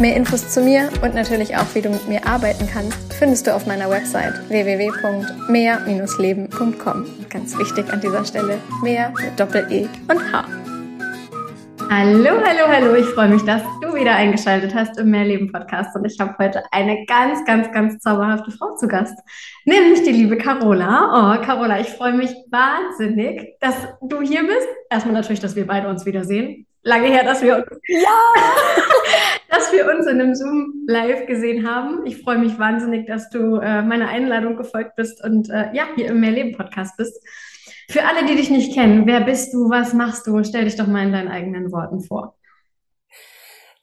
Mehr Infos zu mir und natürlich auch, wie du mit mir arbeiten kannst, findest du auf meiner Website www.mehr-leben.com. Ganz wichtig an dieser Stelle, mehr mit Doppel-E und H. Hallo, hallo, hallo. Ich freue mich, dass du wieder eingeschaltet hast im Mehrleben Podcast und ich habe heute eine ganz, ganz, ganz zauberhafte Frau zu Gast, nämlich die liebe Carola. Oh, Carola, ich freue mich wahnsinnig, dass du hier bist. Erstmal natürlich, dass wir beide uns wiedersehen lange her, dass wir, ja! dass wir uns in einem Zoom live gesehen haben. Ich freue mich wahnsinnig, dass du äh, meiner Einladung gefolgt bist und äh, ja, hier im Mehrleben Podcast bist. Für alle, die dich nicht kennen, wer bist du, was machst du? Stell dich doch mal in deinen eigenen Worten vor.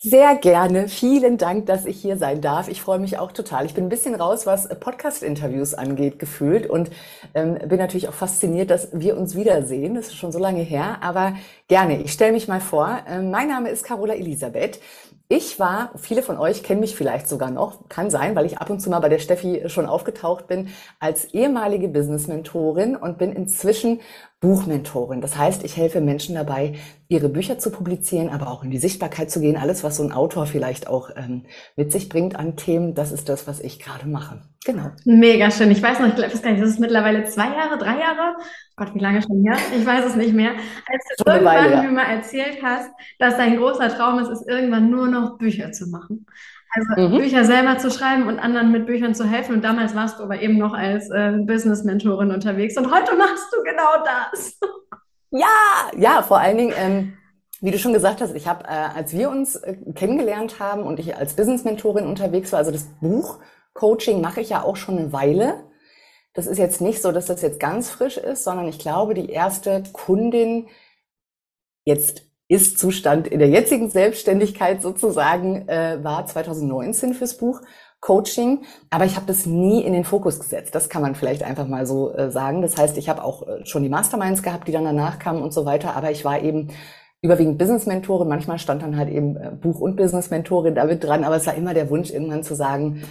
Sehr gerne. Vielen Dank, dass ich hier sein darf. Ich freue mich auch total. Ich bin ein bisschen raus, was Podcast-Interviews angeht, gefühlt und ähm, bin natürlich auch fasziniert, dass wir uns wiedersehen. Das ist schon so lange her, aber gerne. Ich stelle mich mal vor. Ähm, mein Name ist Carola Elisabeth. Ich war, viele von euch kennen mich vielleicht sogar noch, kann sein, weil ich ab und zu mal bei der Steffi schon aufgetaucht bin, als ehemalige Business-Mentorin und bin inzwischen Buchmentorin. Das heißt, ich helfe Menschen dabei, ihre Bücher zu publizieren, aber auch in die Sichtbarkeit zu gehen. Alles, was so ein Autor vielleicht auch ähm, mit sich bringt an Themen, das ist das, was ich gerade mache. Genau. Mega schön. Ich weiß noch, ich weiß gar nicht, das ist mittlerweile zwei Jahre, drei Jahre. Gott, wie lange schon her? Ich weiß es nicht mehr. Als du schon irgendwann Weile, ja. mir mal erzählt hast, dass dein großer Traum ist, ist irgendwann nur noch Bücher zu machen. Also mhm. Bücher selber zu schreiben und anderen mit Büchern zu helfen. Und damals warst du aber eben noch als äh, Business-Mentorin unterwegs. Und heute machst du genau das. Ja, ja, vor allen Dingen, ähm, wie du schon gesagt hast, ich habe, äh, als wir uns äh, kennengelernt haben und ich als Business-Mentorin unterwegs war, also das Buch Coaching mache ich ja auch schon eine Weile. Das ist jetzt nicht so, dass das jetzt ganz frisch ist, sondern ich glaube, die erste Kundin jetzt ist-Zustand in der jetzigen Selbstständigkeit sozusagen äh, war 2019 fürs Buch Coaching, aber ich habe das nie in den Fokus gesetzt. Das kann man vielleicht einfach mal so äh, sagen. Das heißt, ich habe auch äh, schon die Masterminds gehabt, die dann danach kamen und so weiter, aber ich war eben überwiegend Business-Mentorin. Manchmal stand dann halt eben äh, Buch- und Business-Mentorin damit dran, aber es war immer der Wunsch, irgendwann zu sagen,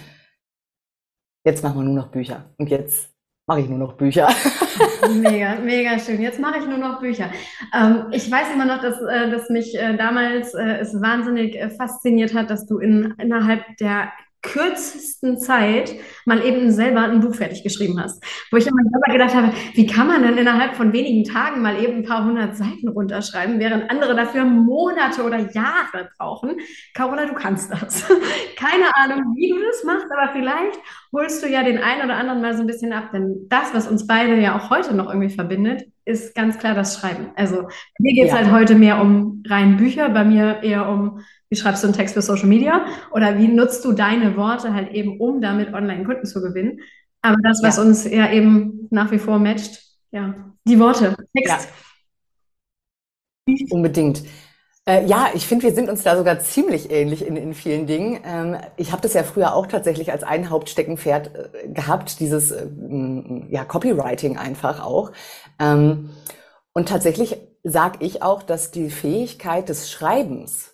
jetzt machen wir nur noch Bücher und jetzt mache ich nur noch Bücher. Mega, mega schön. Jetzt mache ich nur noch Bücher. Ähm, ich weiß immer noch, dass, äh, dass mich äh, damals äh, es wahnsinnig äh, fasziniert hat, dass du in, innerhalb der kürzesten Zeit mal eben selber ein Buch fertig geschrieben hast. Wo ich immer selber gedacht habe, wie kann man denn innerhalb von wenigen Tagen mal eben ein paar hundert Seiten runterschreiben, während andere dafür Monate oder Jahre brauchen. Carola, du kannst das. Keine Ahnung, wie du das machst, aber vielleicht holst du ja den einen oder anderen mal so ein bisschen ab, denn das, was uns beide ja auch heute noch irgendwie verbindet, ist ganz klar das Schreiben. Also mir geht es ja. halt heute mehr um rein Bücher, bei mir eher um wie schreibst du einen Text für Social Media oder wie nutzt du deine Worte halt eben, um damit Online-Kunden zu gewinnen. Aber das, was ja. uns ja eben nach wie vor matcht, ja, die Worte, Text. Ja. Unbedingt. Äh, ja, ich finde, wir sind uns da sogar ziemlich ähnlich in, in vielen Dingen. Ähm, ich habe das ja früher auch tatsächlich als ein Hauptsteckenpferd äh, gehabt, dieses äh, ja, Copywriting einfach auch. Ähm, und tatsächlich sage ich auch, dass die Fähigkeit des Schreibens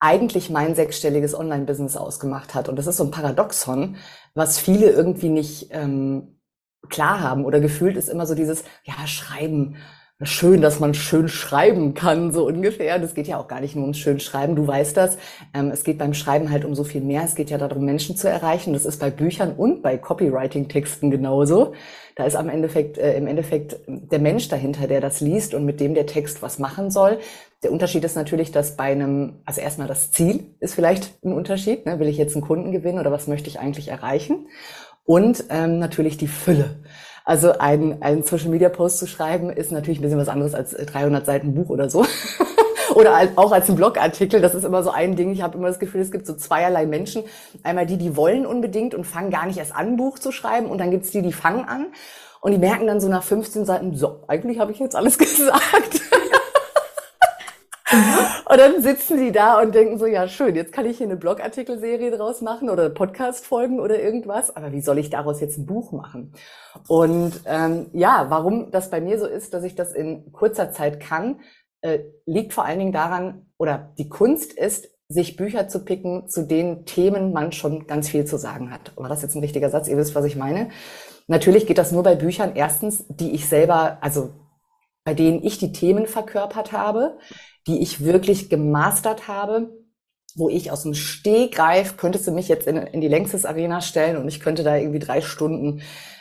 eigentlich mein sechsstelliges Online-Business ausgemacht hat. Und das ist so ein Paradoxon, was viele irgendwie nicht ähm, klar haben oder gefühlt ist immer so dieses, ja, schreiben, schön, dass man schön schreiben kann, so ungefähr. Das geht ja auch gar nicht nur ums schön Schreiben, du weißt das. Ähm, es geht beim Schreiben halt um so viel mehr. Es geht ja darum, Menschen zu erreichen. Das ist bei Büchern und bei Copywriting-Texten genauso. Da ist am Endeffekt, äh, im Endeffekt der Mensch dahinter, der das liest und mit dem der Text was machen soll. Der Unterschied ist natürlich, dass bei einem, also erstmal das Ziel ist vielleicht ein Unterschied. Ne? Will ich jetzt einen Kunden gewinnen oder was möchte ich eigentlich erreichen? Und ähm, natürlich die Fülle. Also ein, ein Social Media Post zu schreiben ist natürlich ein bisschen was anderes als 300 Seiten Buch oder so. oder auch als ein Blogartikel. Das ist immer so ein Ding. Ich habe immer das Gefühl, es gibt so zweierlei Menschen. Einmal die, die wollen unbedingt und fangen gar nicht erst an, Buch zu schreiben. Und dann gibt's die, die fangen an. Und die merken dann so nach 15 Seiten, so, eigentlich habe ich jetzt alles gesagt. Und dann sitzen die da und denken so, ja schön, jetzt kann ich hier eine Blogartikelserie draus machen oder Podcast-Folgen oder irgendwas, aber wie soll ich daraus jetzt ein Buch machen? Und ähm, ja, warum das bei mir so ist, dass ich das in kurzer Zeit kann, äh, liegt vor allen Dingen daran, oder die Kunst ist, sich Bücher zu picken, zu denen Themen man schon ganz viel zu sagen hat. War das jetzt ein richtiger Satz? Ihr wisst, was ich meine. Natürlich geht das nur bei Büchern, erstens, die ich selber, also bei denen ich die Themen verkörpert habe, die ich wirklich gemastert habe, wo ich aus dem Stehgreif, könntest du mich jetzt in, in die Längstes Arena stellen und ich könnte da irgendwie drei Stunden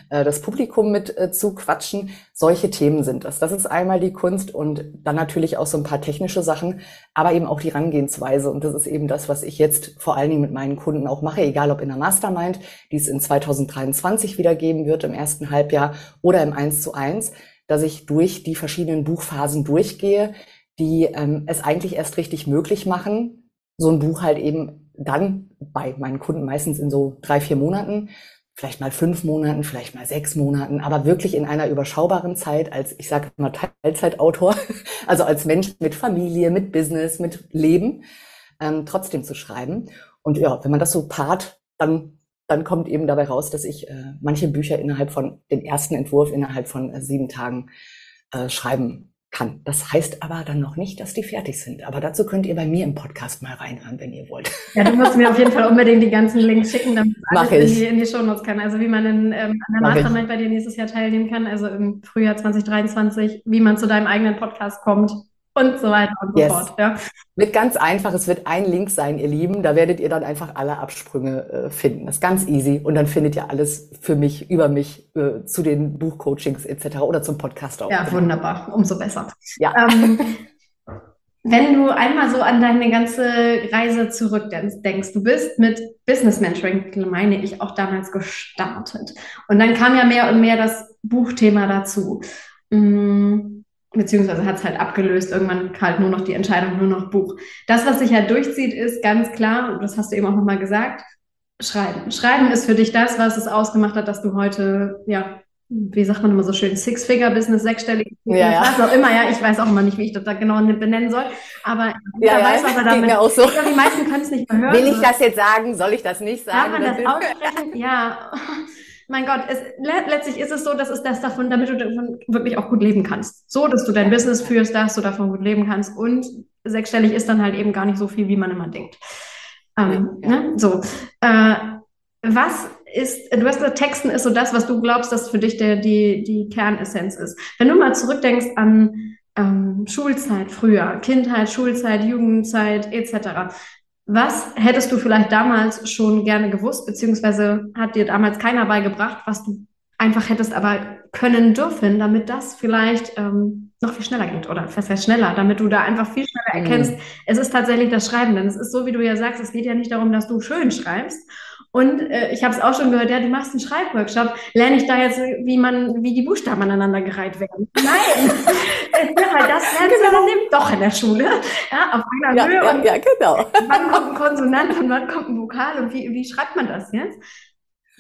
äh, das Publikum mit äh, zu quatschen. Solche Themen sind das. Das ist einmal die Kunst und dann natürlich auch so ein paar technische Sachen, aber eben auch die Rangehensweise. Und das ist eben das, was ich jetzt vor allen Dingen mit meinen Kunden auch mache, egal ob in der Mastermind, die es in 2023 wieder geben wird, im ersten Halbjahr oder im 1 zu 1, dass ich durch die verschiedenen Buchphasen durchgehe, die ähm, es eigentlich erst richtig möglich machen, so ein Buch halt eben dann bei meinen Kunden meistens in so drei, vier Monaten, vielleicht mal fünf Monaten, vielleicht mal sechs Monaten, aber wirklich in einer überschaubaren Zeit als, ich sage mal, Teilzeitautor, also als Mensch mit Familie, mit Business, mit Leben, ähm, trotzdem zu schreiben. Und ja, wenn man das so paart, dann, dann kommt eben dabei raus, dass ich äh, manche Bücher innerhalb von, den ersten Entwurf innerhalb von äh, sieben Tagen äh, schreiben kann. Das heißt aber dann noch nicht, dass die fertig sind. Aber dazu könnt ihr bei mir im Podcast mal reinhören, wenn ihr wollt. Ja, du musst mir auf jeden Fall unbedingt die ganzen Links schicken, damit ich in die, in die Shownotes kann. Also wie man in, ähm, an der Mastermind bei dir nächstes Jahr teilnehmen kann, also im Frühjahr 2023, wie man zu deinem eigenen Podcast kommt und so weiter und so yes. fort. Ja. Wird ganz einfach, es wird ein Link sein, ihr Lieben. Da werdet ihr dann einfach alle Absprünge äh, finden. Das ist ganz easy. Und dann findet ihr alles für mich, über mich, äh, zu den Buchcoachings etc. oder zum Podcast auch. Ja, wunderbar. Umso besser. Ja. Ähm, wenn du einmal so an deine ganze Reise zurückdenkst, du bist mit Business Mentoring, meine ich, auch damals gestartet. Und dann kam ja mehr und mehr das Buchthema dazu. Mmh beziehungsweise hat es halt abgelöst, irgendwann halt nur noch die Entscheidung, nur noch Buch. Das, was sich halt durchzieht, ist ganz klar, und das hast du eben auch nochmal gesagt, Schreiben. Schreiben ist für dich das, was es ausgemacht hat, dass du heute, ja, wie sagt man immer so schön, Six-Figure-Business, sechsstellig, ja, ja. was auch immer, ja, ich weiß auch immer nicht, wie ich das da genau benennen soll, aber ja, ja, weiß, was er damit, auch so. die meisten können es nicht mehr hören. Will ich das jetzt sagen? Soll ich das nicht sagen? Darf man das aussprechen? ja mein Gott, es, letztlich ist es so, dass es das davon, damit du davon wirklich auch gut leben kannst. So, dass du dein Business führst, dass du davon gut leben kannst. Und sechsstellig ist dann halt eben gar nicht so viel, wie man immer denkt. Ähm, ja. ne? So. Äh, was ist, du hast gesagt, Texten ist so das, was du glaubst, dass für dich der, die, die Kernessenz ist. Wenn du mal zurückdenkst an ähm, Schulzeit früher, Kindheit, Schulzeit, Jugendzeit etc. Was hättest du vielleicht damals schon gerne gewusst, beziehungsweise hat dir damals keiner beigebracht, was du einfach hättest aber können dürfen, damit das vielleicht ähm, noch viel schneller geht oder fast heißt schneller, damit du da einfach viel schneller mhm. erkennst, mhm. es ist tatsächlich das Schreiben. Denn es ist so, wie du ja sagst, es geht ja nicht darum, dass du schön schreibst, und äh, ich habe es auch schon gehört, ja, du machst einen Schreibworkshop. Lerne ich da jetzt, wie man, wie die Buchstaben aneinander gereiht werden? Nein, halt das lernst genau. dann eben doch in der Schule, ja, auf einer ja, Höhe. Ja, und ja, genau. Wann kommt ein Konsonant und wann kommt ein Vokal und wie, wie schreibt man das jetzt?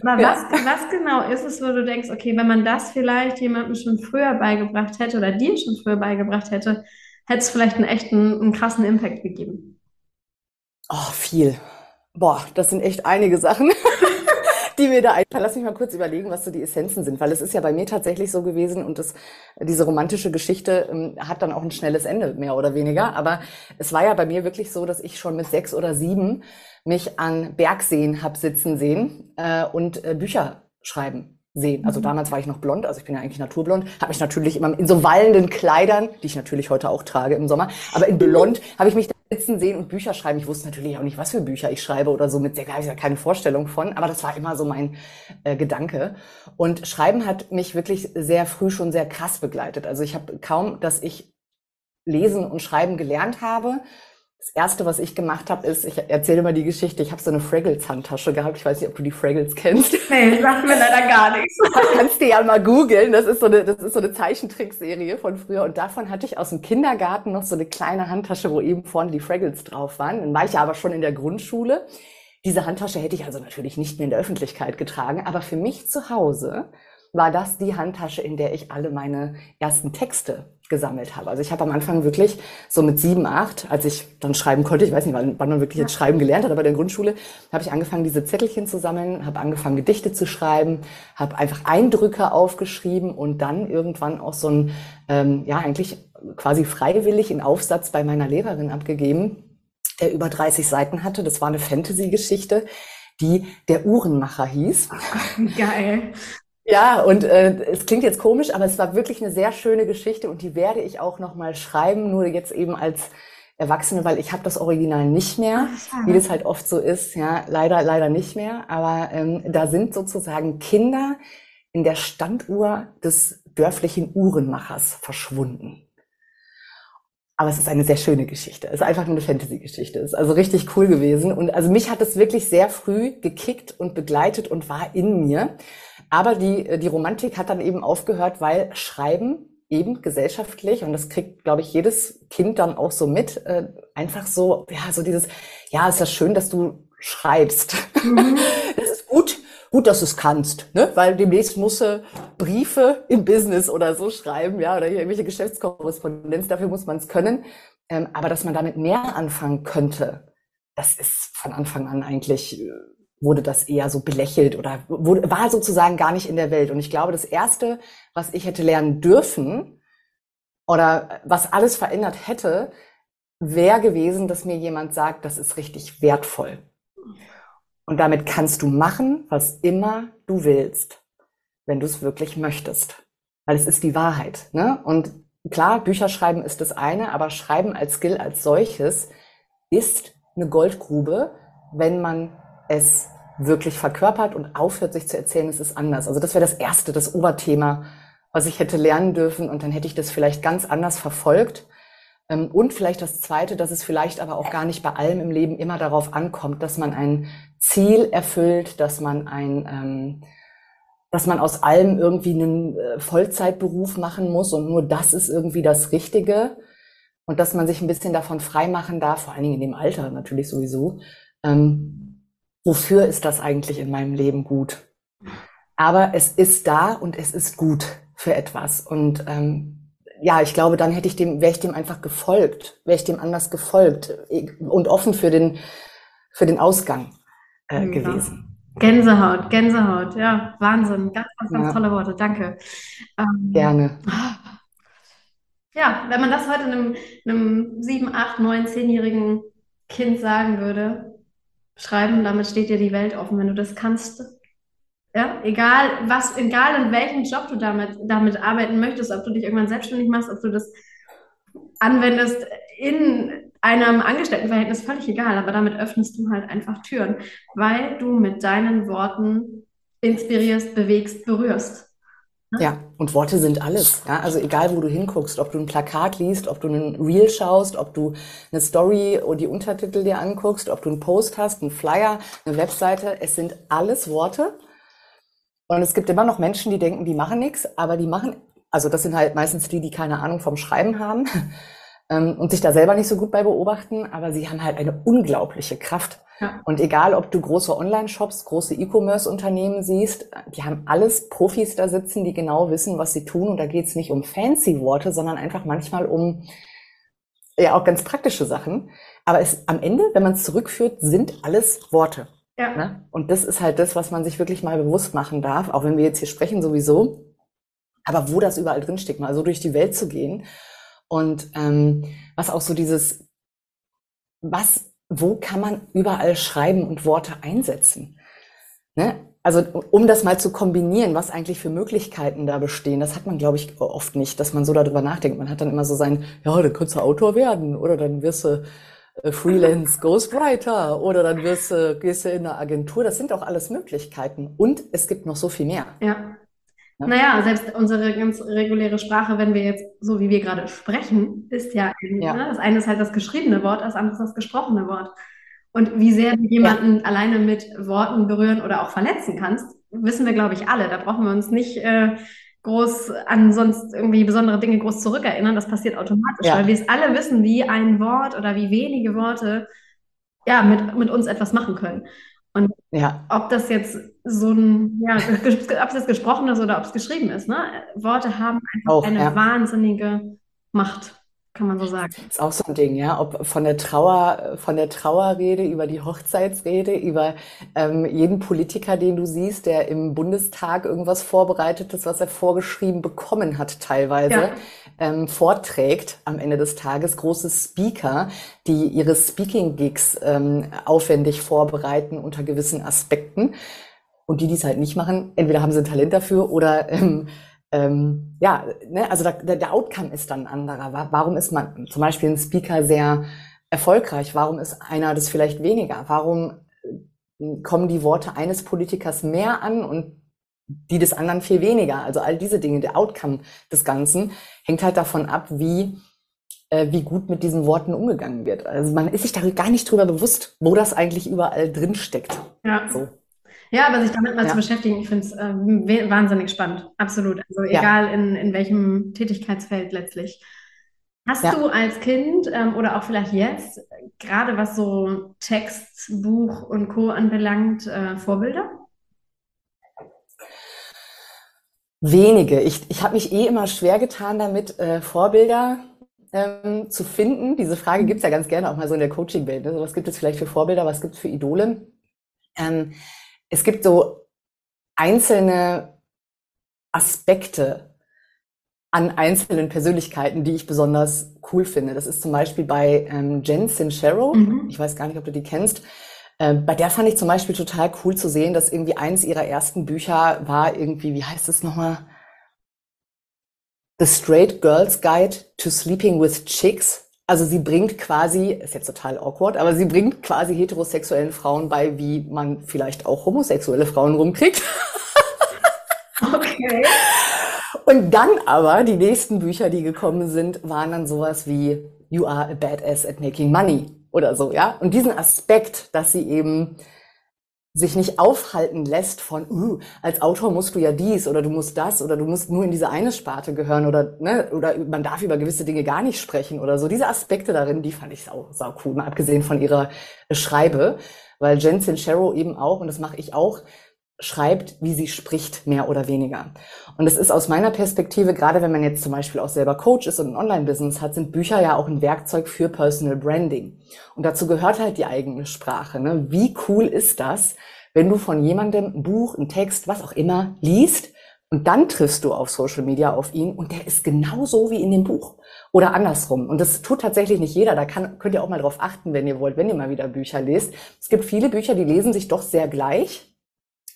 Aber ja. was, was genau ist es, wo du denkst, okay, wenn man das vielleicht jemandem schon früher beigebracht hätte oder dir schon früher beigebracht hätte, hätte es vielleicht einen echten, einen krassen Impact gegeben? Oh, viel. Boah, das sind echt einige Sachen, die mir da einfallen. Lass mich mal kurz überlegen, was so die Essenzen sind, weil es ist ja bei mir tatsächlich so gewesen und das, diese romantische Geschichte ähm, hat dann auch ein schnelles Ende, mehr oder weniger. Aber es war ja bei mir wirklich so, dass ich schon mit sechs oder sieben mich an Bergseen hab sitzen sehen äh, und äh, Bücher schreiben sehen. Also mhm. damals war ich noch blond, also ich bin ja eigentlich naturblond, habe mich natürlich immer in so wallenden Kleidern, die ich natürlich heute auch trage im Sommer, aber in blond habe ich mich sitzen sehen und Bücher schreiben. Ich wusste natürlich auch nicht, was für Bücher ich schreibe oder so. Mit sehr habe ich ja keine Vorstellung von, aber das war immer so mein äh, Gedanke. Und Schreiben hat mich wirklich sehr früh schon sehr krass begleitet. Also ich habe kaum, dass ich lesen und schreiben gelernt habe, das erste, was ich gemacht habe, ist, ich erzähle mal die Geschichte, ich habe so eine Fraggles-Handtasche gehabt. Ich weiß nicht, ob du die Fraggles kennst. Nee, sagt mir leider gar nichts. kannst du ja mal googeln. Das ist so eine, das ist so eine Zeichentrickserie von früher. Und davon hatte ich aus dem Kindergarten noch so eine kleine Handtasche, wo eben vorne die Fraggles drauf waren. Dann war ich ja aber schon in der Grundschule. Diese Handtasche hätte ich also natürlich nicht mehr in der Öffentlichkeit getragen. Aber für mich zu Hause war das die Handtasche, in der ich alle meine ersten Texte gesammelt habe. Also ich habe am Anfang wirklich so mit sieben, acht, als ich dann schreiben konnte, ich weiß nicht, wann, wann man wirklich jetzt schreiben gelernt hat, aber in der Grundschule habe ich angefangen, diese Zettelchen zu sammeln, habe angefangen, Gedichte zu schreiben, habe einfach Eindrücke aufgeschrieben und dann irgendwann auch so ein, ähm, ja, eigentlich quasi freiwillig einen Aufsatz bei meiner Lehrerin abgegeben, der über 30 Seiten hatte. Das war eine Fantasy-Geschichte, die der Uhrenmacher hieß. Geil. Ja, und äh, es klingt jetzt komisch, aber es war wirklich eine sehr schöne Geschichte und die werde ich auch noch mal schreiben, nur jetzt eben als Erwachsene, weil ich habe das Original nicht mehr, Ach, wie das halt oft so ist, ja, leider leider nicht mehr. Aber ähm, da sind sozusagen Kinder in der Standuhr des dörflichen Uhrenmachers verschwunden. Aber es ist eine sehr schöne Geschichte. Es ist einfach nur eine Fantasy-Geschichte. Es ist also richtig cool gewesen. Und also mich hat es wirklich sehr früh gekickt und begleitet und war in mir. Aber die, die Romantik hat dann eben aufgehört, weil Schreiben eben gesellschaftlich, und das kriegt, glaube ich, jedes Kind dann auch so mit, äh, einfach so, ja, so dieses, ja, ist das schön, dass du schreibst. Mhm. Das ist gut, gut, dass du es kannst, ne? Weil demnächst musst du Briefe im Business oder so schreiben, ja, oder irgendwelche Geschäftskorrespondenz, dafür muss man es können. Ähm, aber dass man damit mehr anfangen könnte, das ist von Anfang an eigentlich äh, wurde das eher so belächelt oder wurde, war sozusagen gar nicht in der Welt. Und ich glaube, das Erste, was ich hätte lernen dürfen oder was alles verändert hätte, wäre gewesen, dass mir jemand sagt, das ist richtig wertvoll. Und damit kannst du machen, was immer du willst, wenn du es wirklich möchtest. Weil es ist die Wahrheit. Ne? Und klar, Bücher schreiben ist das eine, aber Schreiben als Skill als solches ist eine Goldgrube, wenn man es wirklich verkörpert und aufhört, sich zu erzählen, es ist anders. Also das wäre das erste, das Oberthema, was ich hätte lernen dürfen und dann hätte ich das vielleicht ganz anders verfolgt. Ähm, und vielleicht das zweite, dass es vielleicht aber auch gar nicht bei allem im Leben immer darauf ankommt, dass man ein Ziel erfüllt, dass man ein, ähm, dass man aus allem irgendwie einen äh, Vollzeitberuf machen muss und nur das ist irgendwie das Richtige und dass man sich ein bisschen davon frei machen darf, vor allen Dingen in dem Alter natürlich sowieso, ähm, wofür ist das eigentlich in meinem Leben gut? Aber es ist da und es ist gut für etwas. Und ähm, ja, ich glaube, dann hätte ich dem, wäre ich dem einfach gefolgt, wäre ich dem anders gefolgt und offen für den, für den Ausgang äh, ja. gewesen. Gänsehaut, Gänsehaut, ja, Wahnsinn. Ganz, ganz, ganz ja. tolle Worte, danke. Ähm, Gerne. Ja, wenn man das heute einem, einem 7, 8, 9, 10-jährigen Kind sagen würde, schreiben, damit steht dir die Welt offen, wenn du das kannst. Ja, egal was, egal in welchem Job du damit, damit arbeiten möchtest, ob du dich irgendwann selbstständig machst, ob du das anwendest in einem Angestelltenverhältnis, völlig egal, aber damit öffnest du halt einfach Türen, weil du mit deinen Worten inspirierst, bewegst, berührst. Ja, und Worte sind alles. Ja? Also egal, wo du hinguckst, ob du ein Plakat liest, ob du ein Reel schaust, ob du eine Story oder die Untertitel dir anguckst, ob du einen Post hast, einen Flyer, eine Webseite, es sind alles Worte. Und es gibt immer noch Menschen, die denken, die machen nichts, aber die machen, also das sind halt meistens die, die keine Ahnung vom Schreiben haben und sich da selber nicht so gut bei beobachten, aber sie haben halt eine unglaubliche Kraft. Ja. Und egal, ob du große Online-Shops, große E-Commerce-Unternehmen siehst, die haben alles Profis da sitzen, die genau wissen, was sie tun. Und da geht es nicht um fancy Worte, sondern einfach manchmal um ja auch ganz praktische Sachen. Aber es am Ende, wenn man es zurückführt, sind alles Worte. Ja. Ne? Und das ist halt das, was man sich wirklich mal bewusst machen darf, auch wenn wir jetzt hier sprechen sowieso. Aber wo das überall drinsteckt, mal so durch die Welt zu gehen. Und ähm, was auch so dieses, was wo kann man überall schreiben und Worte einsetzen? Ne? Also um das mal zu kombinieren, was eigentlich für Möglichkeiten da bestehen, das hat man, glaube ich, oft nicht, dass man so darüber nachdenkt. Man hat dann immer so sein, ja, dann könntest du Autor werden oder dann wirst du äh, Freelance Ghostwriter oder dann wirst du, gehst du in eine Agentur. Das sind auch alles Möglichkeiten. Und es gibt noch so viel mehr. Ja. Ja. Naja, selbst unsere ganz reguläre Sprache, wenn wir jetzt so wie wir gerade sprechen, ist ja, ja. Ne, das eine ist halt das geschriebene Wort, das andere ist das gesprochene Wort. Und wie sehr du jemanden ja. alleine mit Worten berühren oder auch verletzen kannst, wissen wir, glaube ich, alle. Da brauchen wir uns nicht äh, groß an sonst irgendwie besondere Dinge groß zurückerinnern. Das passiert automatisch, weil wir es alle wissen, wie ein Wort oder wie wenige Worte ja mit, mit uns etwas machen können. Und ja. ob das jetzt so ein, ja, ob es jetzt gesprochen ist oder ob es geschrieben ist, ne? Worte haben einfach auch, eine ja. wahnsinnige Macht kann man so sagen. Ist auch so ein Ding, ja. Ob von der Trauer, von der Trauerrede über die Hochzeitsrede, über ähm, jeden Politiker, den du siehst, der im Bundestag irgendwas vorbereitet ist, was er vorgeschrieben bekommen hat, teilweise, ja. Ähm, vorträgt am Ende des Tages. Große Speaker, die ihre Speaking-Gigs ähm, aufwendig vorbereiten unter gewissen Aspekten. Und die, die es halt nicht machen, entweder haben sie ein Talent dafür oder ähm, ähm, ja, ne, also da, der Outcome ist dann ein anderer. Warum ist man zum Beispiel ein Speaker sehr erfolgreich? Warum ist einer das vielleicht weniger? Warum äh, kommen die Worte eines Politikers mehr an und die des anderen viel weniger? Also all diese Dinge, der Outcome des Ganzen hängt halt davon ab, wie äh, wie gut mit diesen Worten umgegangen wird. Also man ist sich da gar nicht drüber bewusst, wo das eigentlich überall drin steckt. Ja. So. Ja, aber sich damit mal ja. zu beschäftigen, ich finde es äh, wahnsinnig spannend. Absolut. Also egal ja. in, in welchem Tätigkeitsfeld letztlich. Hast ja. du als Kind ähm, oder auch vielleicht jetzt, gerade was so Text, Buch und Co. anbelangt, äh, Vorbilder? Wenige. Ich, ich habe mich eh immer schwer getan damit, äh, Vorbilder ähm, zu finden. Diese Frage gibt es ja ganz gerne auch mal so in der Coaching-Welt. Ne? Was gibt es vielleicht für Vorbilder, was gibt es für Idole? Ähm, es gibt so einzelne Aspekte an einzelnen Persönlichkeiten, die ich besonders cool finde. Das ist zum Beispiel bei ähm, Jen Sincero. Mhm. Ich weiß gar nicht, ob du die kennst. Äh, bei der fand ich zum Beispiel total cool zu sehen, dass irgendwie eines ihrer ersten Bücher war irgendwie, wie heißt es nochmal? The Straight Girl's Guide to Sleeping with Chicks. Also sie bringt quasi, ist jetzt total awkward, aber sie bringt quasi heterosexuellen Frauen bei, wie man vielleicht auch homosexuelle Frauen rumkriegt. Okay. Und dann aber, die nächsten Bücher, die gekommen sind, waren dann sowas wie You are a badass at making money oder so, ja. Und diesen Aspekt, dass sie eben sich nicht aufhalten lässt von, uh, als Autor musst du ja dies oder du musst das oder du musst nur in diese eine Sparte gehören oder, ne, oder man darf über gewisse Dinge gar nicht sprechen oder so. Diese Aspekte darin, die fand ich sau, sau cool, mal abgesehen von ihrer Schreibe, weil Jen Sincero eben auch, und das mache ich auch, schreibt, wie sie spricht, mehr oder weniger. Und es ist aus meiner Perspektive, gerade wenn man jetzt zum Beispiel auch selber Coach ist und ein Online-Business hat, sind Bücher ja auch ein Werkzeug für Personal Branding. Und dazu gehört halt die eigene Sprache. Ne? Wie cool ist das, wenn du von jemandem ein Buch, ein Text, was auch immer liest und dann triffst du auf Social Media auf ihn und der ist genauso wie in dem Buch oder andersrum. Und das tut tatsächlich nicht jeder. Da kann, könnt ihr auch mal drauf achten, wenn ihr wollt, wenn ihr mal wieder Bücher lest. Es gibt viele Bücher, die lesen sich doch sehr gleich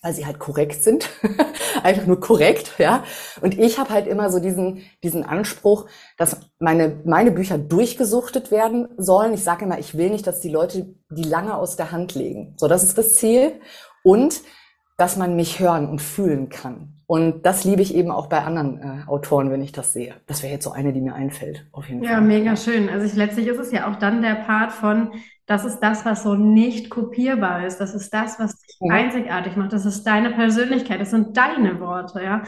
weil sie halt korrekt sind, einfach nur korrekt, ja. Und ich habe halt immer so diesen diesen Anspruch, dass meine meine Bücher durchgesuchtet werden sollen. Ich sage immer, ich will nicht, dass die Leute die lange aus der Hand legen. So, das ist das Ziel und dass man mich hören und fühlen kann. Und das liebe ich eben auch bei anderen äh, Autoren, wenn ich das sehe. Das wäre jetzt so eine, die mir einfällt, auf jeden ja, Fall. Ja, mega schön. Also ich, letztlich ist es ja auch dann der Part von, das ist das, was so nicht kopierbar ist. Das ist das, was dich ja. einzigartig macht. Das ist deine Persönlichkeit. Das sind deine Worte, ja.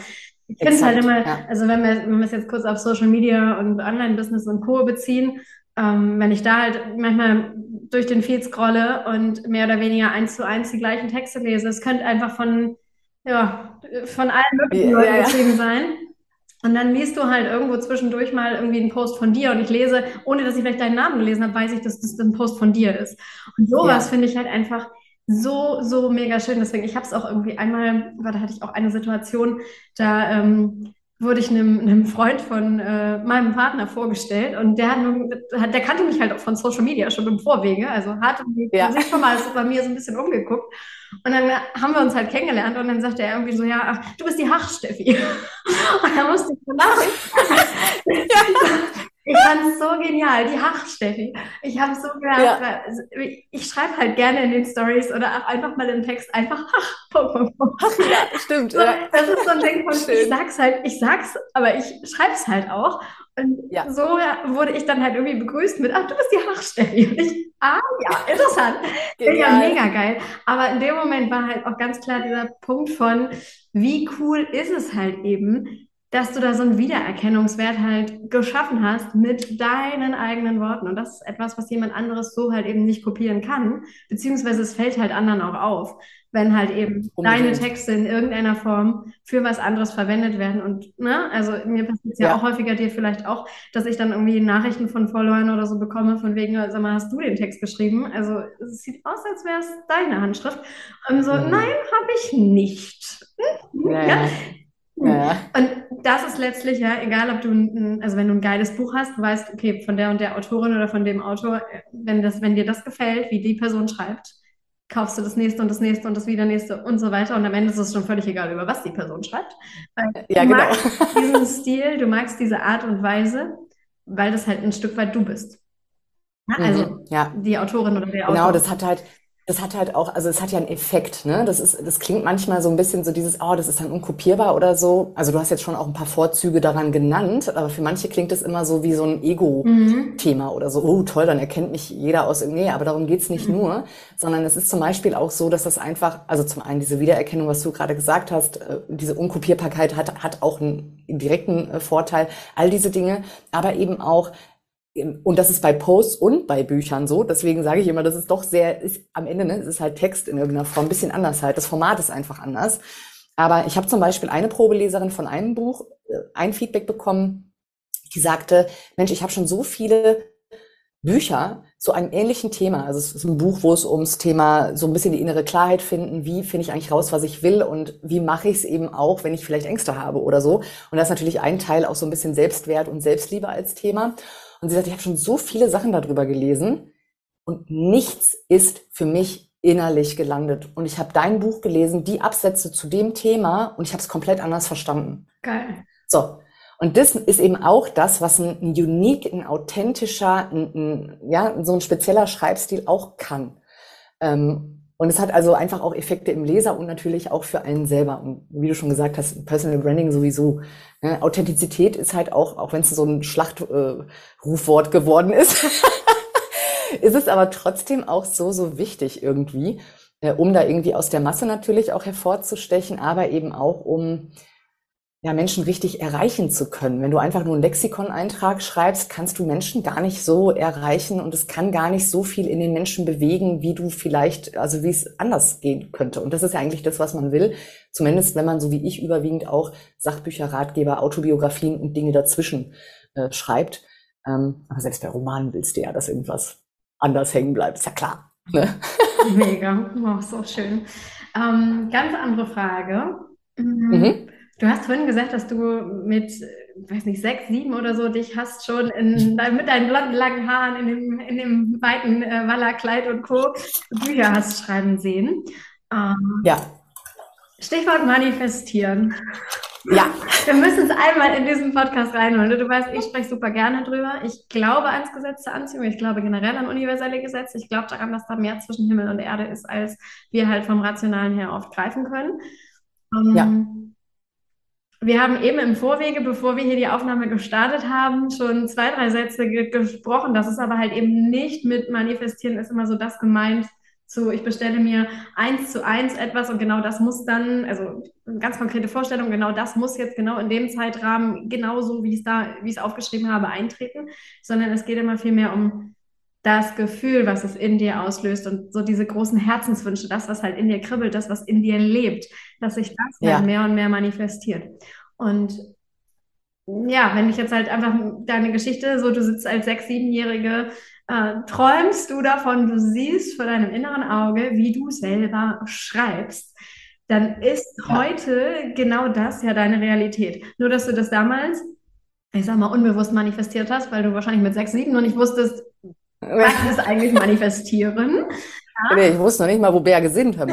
Ich finde es halt immer, ja. also wenn wir, wenn wir es jetzt kurz auf Social Media und Online-Business und Co. beziehen, ähm, wenn ich da halt manchmal durch den Feed scrolle und mehr oder weniger eins zu eins die gleichen Texte lese, es könnte einfach von, ja, von allen möglichen ja, Leuten geschrieben sein. Und dann liest du halt irgendwo zwischendurch mal irgendwie einen Post von dir und ich lese, ohne dass ich vielleicht deinen Namen gelesen habe, weiß ich, dass das ein Post von dir ist. Und sowas ja. finde ich halt einfach so, so mega schön. Deswegen, ich habe es auch irgendwie einmal, da hatte ich auch eine Situation, da ähm, wurde ich einem, einem Freund von äh, meinem Partner vorgestellt und der hat, nur, der kannte mich halt auch von Social Media schon im Vorwege, also hatte ja. sich schon mal bei mir so ein bisschen umgeguckt und dann haben wir uns halt kennengelernt und dann sagte er irgendwie so, ja, ach, du bist die Hach-Steffi. Und dann musste ich so lachen. Ich fand es so genial, die Hach-Steffi. Ich habe so gedacht, ja. ich schreibe halt gerne in den Stories oder auch einfach mal im Text einfach Hach. Ach, ja, stimmt. So, ja. Das ist so ein Ding von, Schön. ich sag's halt, ich sag's, aber ich schreibe es halt auch. Und ja. so wurde ich dann halt irgendwie begrüßt mit, ach, du bist die Hachsteffi. Und ich, ah, ja, interessant. Ja, mega geil. Aber in dem Moment war halt auch ganz klar dieser Punkt von, wie cool ist es halt eben, dass du da so einen Wiedererkennungswert halt geschaffen hast mit deinen eigenen Worten. Und das ist etwas, was jemand anderes so halt eben nicht kopieren kann, beziehungsweise es fällt halt anderen auch auf, wenn halt eben Unbedingt. deine Texte in irgendeiner Form für was anderes verwendet werden. Und ne, also mir passiert es ja. ja. auch häufiger, dir vielleicht auch, dass ich dann irgendwie Nachrichten von Followern oder so bekomme, von wegen, sag mal, hast du den Text geschrieben? Also es sieht aus, als wäre es deine Handschrift. Und so, mhm. nein, habe ich nicht. Hm? Ja, ja. Ja. Und das ist letztlich ja, egal ob du ein, also wenn du ein geiles Buch hast, du weißt, okay, von der und der Autorin oder von dem Autor, wenn das, wenn dir das gefällt, wie die Person schreibt, kaufst du das nächste und das nächste und das wieder nächste und so weiter. Und am Ende ist es schon völlig egal, über was die Person schreibt. Weil ja, du genau. magst diesen Stil, du magst diese Art und Weise, weil das halt ein Stück weit du bist. Also mhm, ja. die Autorin oder der Autor. Genau, das hat halt, das hat halt auch, also es hat ja einen Effekt, ne? Das ist, das klingt manchmal so ein bisschen so dieses, oh, das ist dann unkopierbar oder so. Also du hast jetzt schon auch ein paar Vorzüge daran genannt, aber für manche klingt es immer so wie so ein Ego-Thema mhm. oder so, oh toll, dann erkennt mich jeder aus, nee, aber darum geht's nicht mhm. nur, sondern es ist zum Beispiel auch so, dass das einfach, also zum einen diese Wiedererkennung, was du gerade gesagt hast, äh, diese Unkopierbarkeit hat, hat auch einen direkten äh, Vorteil, all diese Dinge, aber eben auch, und das ist bei Posts und bei Büchern so. Deswegen sage ich immer, das ist doch sehr, ist am Ende, ne, es ist halt Text in irgendeiner Form, ein bisschen anders halt. Das Format ist einfach anders. Aber ich habe zum Beispiel eine Probeleserin von einem Buch äh, ein Feedback bekommen, die sagte, Mensch, ich habe schon so viele Bücher zu einem ähnlichen Thema. Also es ist ein Buch, wo es ums Thema so ein bisschen die innere Klarheit finden, wie finde ich eigentlich raus, was ich will und wie mache ich es eben auch, wenn ich vielleicht Ängste habe oder so. Und das ist natürlich ein Teil auch so ein bisschen Selbstwert und Selbstliebe als Thema. Und sie sagt, ich habe schon so viele Sachen darüber gelesen und nichts ist für mich innerlich gelandet. Und ich habe dein Buch gelesen, die Absätze zu dem Thema und ich habe es komplett anders verstanden. Geil. So. Und das ist eben auch das, was ein, ein unique, ein authentischer, ein, ein, ja, so ein spezieller Schreibstil auch kann. Ähm, und es hat also einfach auch Effekte im Leser und natürlich auch für einen selber. Und wie du schon gesagt hast, Personal Branding sowieso. Ne? Authentizität ist halt auch, auch wenn es so ein Schlachtrufwort äh, geworden ist, ist es aber trotzdem auch so, so wichtig irgendwie, äh, um da irgendwie aus der Masse natürlich auch hervorzustechen, aber eben auch um ja, Menschen richtig erreichen zu können. Wenn du einfach nur einen Lexikon-Eintrag schreibst, kannst du Menschen gar nicht so erreichen und es kann gar nicht so viel in den Menschen bewegen, wie du vielleicht, also wie es anders gehen könnte. Und das ist ja eigentlich das, was man will. Zumindest wenn man so wie ich überwiegend auch Sachbücher, Ratgeber, Autobiografien und Dinge dazwischen äh, schreibt. Ähm, aber selbst bei Romanen willst du ja, dass irgendwas anders hängen bleibt. Ist ja klar. Ne? Mega, oh, so schön. Ähm, ganz andere Frage. Mhm. mhm. Du hast vorhin gesagt, dass du mit, weiß nicht, sechs, sieben oder so dich hast schon in, mit deinen blonden, langen Haaren in dem, in dem weiten äh, Wallerkleid und Co. Bücher hast schreiben sehen. Ähm, ja. Stichwort manifestieren. Ja. Wir müssen es einmal in diesen Podcast reinholen. Du weißt, ich spreche super gerne drüber. Ich glaube ans Gesetz der Anziehung. Ich glaube generell an universelle Gesetze. Ich glaube daran, dass da mehr zwischen Himmel und Erde ist, als wir halt vom Rationalen her oft greifen können. Um, ja ähm, wir haben eben im Vorwege, bevor wir hier die Aufnahme gestartet haben, schon zwei, drei Sätze ge gesprochen. Das ist aber halt eben nicht mit manifestieren, ist immer so das gemeint, so ich bestelle mir eins zu eins etwas und genau das muss dann, also ganz konkrete Vorstellung, genau das muss jetzt genau in dem Zeitrahmen genauso, wie ich es da, wie ich es aufgeschrieben habe, eintreten, sondern es geht immer viel mehr um das Gefühl, was es in dir auslöst und so diese großen Herzenswünsche, das, was halt in dir kribbelt, das, was in dir lebt, dass sich das ja. halt mehr und mehr manifestiert. Und ja, wenn ich jetzt halt einfach deine Geschichte, so du sitzt als sechs-, siebenjährige, äh, träumst du davon, du siehst vor deinem inneren Auge, wie du selber schreibst, dann ist ja. heute genau das ja deine Realität. Nur, dass du das damals, ich sag mal, unbewusst manifestiert hast, weil du wahrscheinlich mit sechs, sieben noch nicht wusstest, was ist eigentlich manifestieren? Ja. Nee, ich wusste noch nicht mal, wo Berge sind. ja,